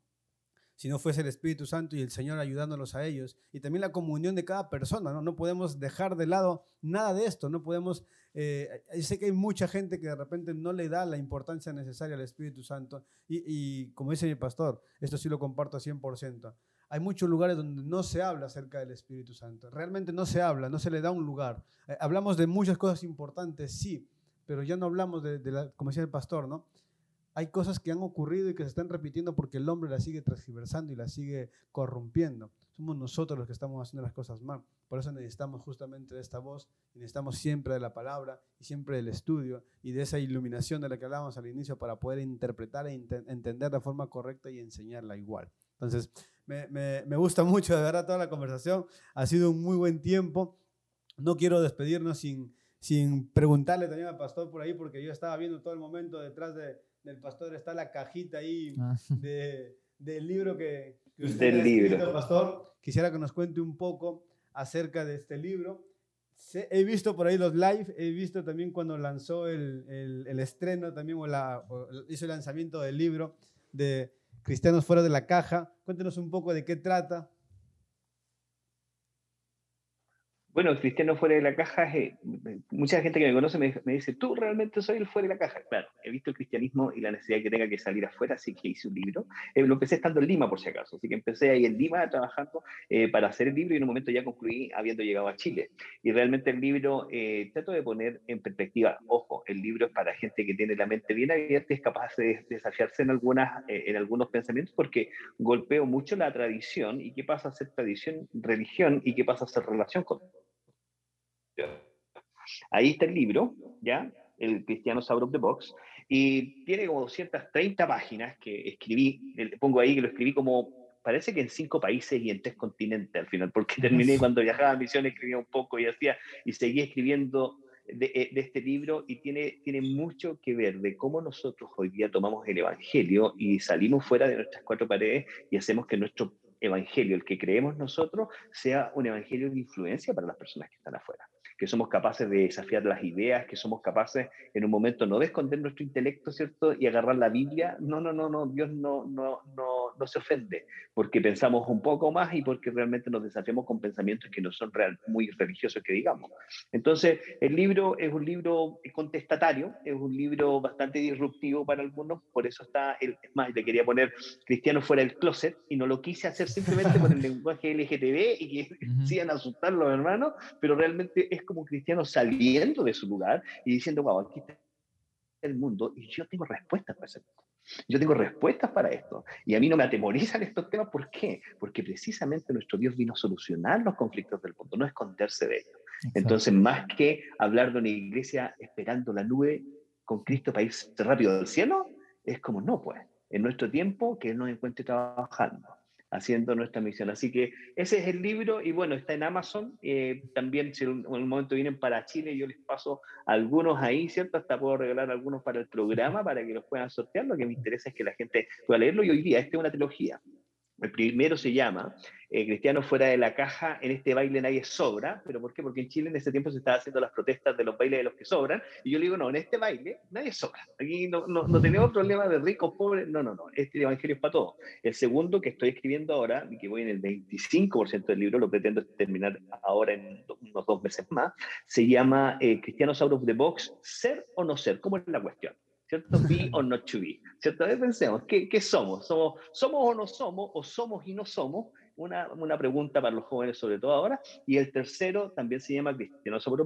Si no fuese el Espíritu Santo y el Señor ayudándolos a ellos, y también la comunión de cada persona, ¿no? No podemos dejar de lado nada de esto, no podemos, eh, sé que hay mucha gente que de repente no le da la importancia necesaria al Espíritu Santo, y, como dice mi pastor, esto sí lo comparto a 100%, hay muchos lugares donde no se habla acerca del Espíritu Santo, realmente no se habla, no se le da un lugar. Eh, hablamos de muchas cosas importantes, sí, pero ya no hablamos de, la, como decía el pastor, ¿no? Hay cosas que han ocurrido y que se están repitiendo porque el hombre las sigue transgiversando y las sigue corrompiendo. Somos nosotros los que estamos haciendo las cosas mal. Por eso necesitamos justamente de esta voz necesitamos siempre de la palabra y siempre del estudio y de esa iluminación de la que hablábamos al inicio para poder interpretar e entender de forma correcta y enseñarla igual. Entonces, me, me, me gusta mucho de verdad toda la conversación. Ha sido un muy buen tiempo. No quiero despedirnos sin, sin preguntarle también al pastor por ahí, porque yo estaba viendo todo el momento detrás de, del pastor, está la cajita ahí ah. de, del libro que, que usted del libro. pastor. Quisiera que nos cuente un poco acerca de este libro. He visto por ahí los live, he visto también cuando lanzó el, el, el estreno, también o la, hizo el lanzamiento del libro de Cristianos fuera de la caja. Cuéntenos un poco de qué trata. Bueno, cristiano fuera de la caja, eh, mucha gente que me conoce me, dice, tú realmente soy el fuera de la caja. Claro, he visto el cristianismo y la necesidad que tenga que salir afuera, así que hice un libro. Eh, lo empecé estando en Lima, por si acaso, así que empecé ahí en Lima trabajando eh, para hacer el libro y en un momento ya concluí habiendo llegado a Chile. Y realmente el libro trato de poner en perspectiva, ojo, el libro es para gente que tiene la mente bien abierta y es capaz de desafiarse en, algunas, en algunos pensamientos porque golpeo mucho la tradición y qué pasa a ser tradición, religión y qué pasa a ser relación con Ahí está el libro, ¿ya? El Cristiano Out of the Box, y tiene como 230 páginas que escribí, pongo ahí que lo escribí como, parece que en cinco países y en tres continentes al final, porque terminé cuando viajaba a misión, escribía un poco y hacía, y seguía escribiendo de, eh, de, este libro y tiene, tiene mucho que ver de cómo nosotros hoy día tomamos el Evangelio y salimos fuera de nuestras cuatro paredes y hacemos que nuestro Evangelio, el que creemos nosotros, sea un Evangelio de influencia para las personas que están afuera que somos capaces de desafiar las ideas, que somos capaces en un momento no de esconder nuestro intelecto, ¿cierto? Y agarrar la Biblia. No, no, no, no, Dios no, no, no, no, se ofende, porque pensamos un poco más y porque realmente nos desafiamos con pensamientos que no son real, muy religiosos, que digamos. Entonces, el libro es un libro contestatario, es un libro bastante disruptivo para algunos, por eso está, el, es más, le quería poner cristiano fuera del closet y no lo quise hacer simplemente con el lenguaje LGTB y que sigan a asustar los hermanos, pero realmente es como cristiano saliendo de su lugar y diciendo, wow, aquí está el mundo y yo tengo respuestas para eso. Yo tengo respuestas para esto. Y a mí no me atemorizan estos temas. ¿Por qué? Porque precisamente nuestro Dios vino a solucionar los conflictos del mundo, no esconderse de ellos. Entonces, más que hablar de una iglesia esperando la nube con Cristo para irse rápido del cielo, es como, no, pues, en nuestro tiempo que Él nos encuentre trabajando haciendo nuestra misión. Así que ese es el libro y bueno, está en Amazon. Eh, también si en un momento vienen para Chile, yo les paso algunos ahí, ¿cierto? Hasta puedo regalar algunos para el programa para que los puedan sortear. Lo que me interesa es que la gente pueda leerlo y hoy día, esta es una trilogía. El primero se llama eh, Cristiano fuera de la caja, en este baile nadie sobra. ¿Pero por qué? Porque en Chile en ese tiempo se estaban haciendo las protestas de los bailes de los que sobran. Y yo le digo, no, en este baile nadie sobra. Aquí no, no, no tenemos problema de ricos, pobres. No, no, no. Este evangelio es para todos. El segundo que estoy escribiendo ahora, y que voy en el 25% del libro, lo pretendo terminar ahora en unos dos meses más, se llama eh, Cristianos out of the box, ser o no ser. ¿Cómo es la cuestión? ¿Cierto? Be or not to be, ¿cierto? Pensemos, ¿qué, ¿qué, somos? somos? ¿Somos o no somos? ¿O somos y no somos? Una, una pregunta para los jóvenes sobre todo ahora. Y el tercero también se llama Cristiano sobre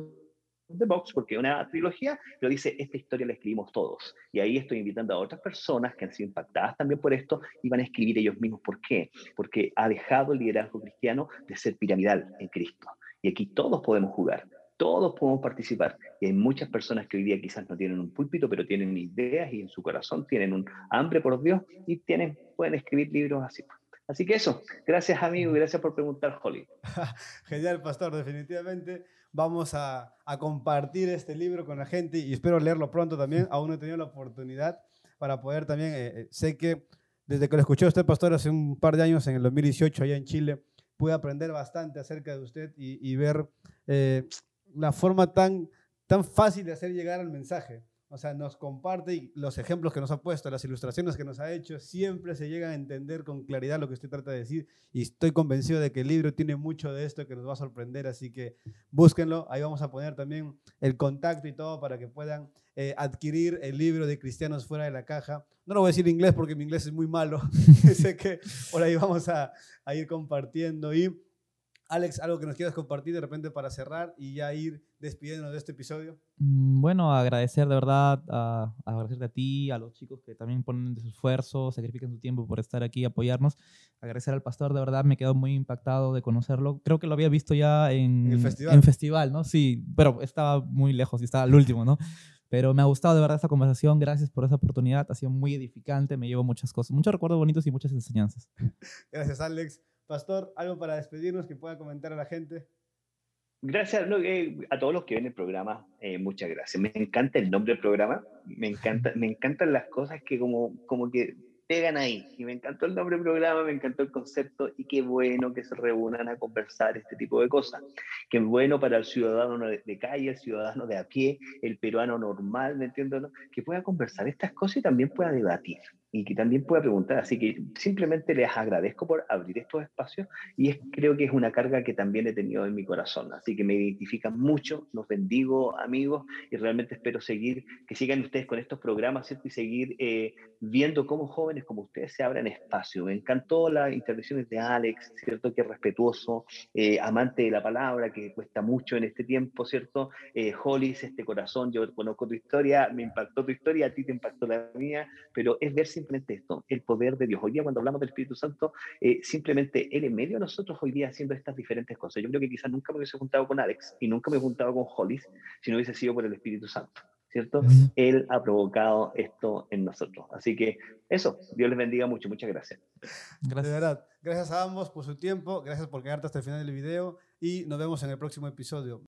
the Box, porque una trilogía, pero dice, esta historia la escribimos todos. Y ahí estoy invitando a otras personas que han sido impactadas también por esto y van a escribir ellos mismos. ¿Por qué? Porque ha dejado el liderazgo cristiano de ser piramidal en Cristo. Y aquí todos podemos jugar todos podemos participar. Y hay muchas personas que hoy día quizás no tienen un púlpito, pero tienen ideas y en su corazón tienen un hambre por Dios y tienen, pueden escribir libros así. Así que eso, gracias amigo gracias por preguntar, Holly. Genial, pastor, definitivamente vamos a, a, compartir este libro con la gente y espero leerlo pronto también. Aún no he tenido la oportunidad para poder también, eh, eh, sé que desde que lo escuché a usted, pastor, hace un par de años, en el 2018, allá en Chile, pude aprender bastante acerca de usted y, y ver eh, la forma tan, tan fácil de hacer llegar al mensaje. O sea, nos comparte y los ejemplos que nos ha puesto, las ilustraciones que nos ha hecho, siempre se llegan a entender con claridad lo que usted trata de decir. Y estoy convencido de que el libro tiene mucho de esto que nos va a sorprender, así que búsquenlo. Ahí vamos a poner también el contacto y todo para que puedan eh, adquirir el libro de Cristianos fuera de la caja. No lo voy a decir en inglés porque mi inglés es muy malo. sé que por ahí vamos a, a ir compartiendo. Y Alex, algo que nos quieras compartir de repente para cerrar y ya ir despidiéndonos de este episodio. Mm, bueno, agradecer de verdad, a, agradecerte a ti, a los chicos que también ponen su esfuerzo, sacrifican su tiempo por estar aquí y apoyarnos. Agradecer al pastor, de verdad me quedo muy impactado de conocerlo. Creo que lo había visto ya en, ¿En el festival. En festival, ¿no? Sí, pero estaba muy lejos y estaba al último, ¿no? Pero me ha gustado de verdad esta conversación. Gracias por esa oportunidad. Ha sido muy edificante. Me llevo muchas cosas, muchos recuerdos bonitos y muchas enseñanzas. Gracias, Alex. Pastor, algo para despedirnos que pueda comentar a la gente. Gracias no, eh, a todos los que ven el programa, eh, muchas gracias. Me encanta el nombre del programa, me, encanta, me encantan las cosas que como, como que pegan ahí. Y me encantó el nombre del programa, me encantó el concepto y qué bueno que se reúnan a conversar este tipo de cosas. Qué bueno para el ciudadano de, calle, el ciudadano de a pie, el peruano normal, ¿me entiendes? Que pueda conversar estas cosas y también pueda debatir y que también pueda preguntar. Así que simplemente les agradezco por abrir estos espacios y es, creo que es una carga que también he tenido en mi corazón. Así que me identifican mucho, los bendigo amigos y realmente espero seguir, que sigan ustedes con estos programas ¿cierto? y seguir eh, viendo cómo jóvenes como ustedes se abran espacio. Me encantó las intervenciones de Alex, ¿cierto? Que respetuoso, eh, amante de la palabra, que cuesta mucho en este tiempo, ¿cierto? Eh, Hollis, este corazón, yo conozco tu historia, me impactó tu historia, a ti te impactó la mía, pero es ver simplemente esto, el poder de Dios. Hoy día cuando hablamos del Espíritu Santo, eh, simplemente Él en medio de nosotros hoy día haciendo estas diferentes cosas. Yo creo que quizás nunca me hubiese juntado con Alex y nunca me he juntado con Hollis si no hubiese sido por el Espíritu Santo. ¿Cierto? Él ha provocado esto en nosotros. Así que eso, Dios les bendiga mucho. Muchas gracias. Gracias. De verdad, gracias a ambos por su tiempo, gracias por quedarte hasta el final del video y nos vemos en el próximo episodio.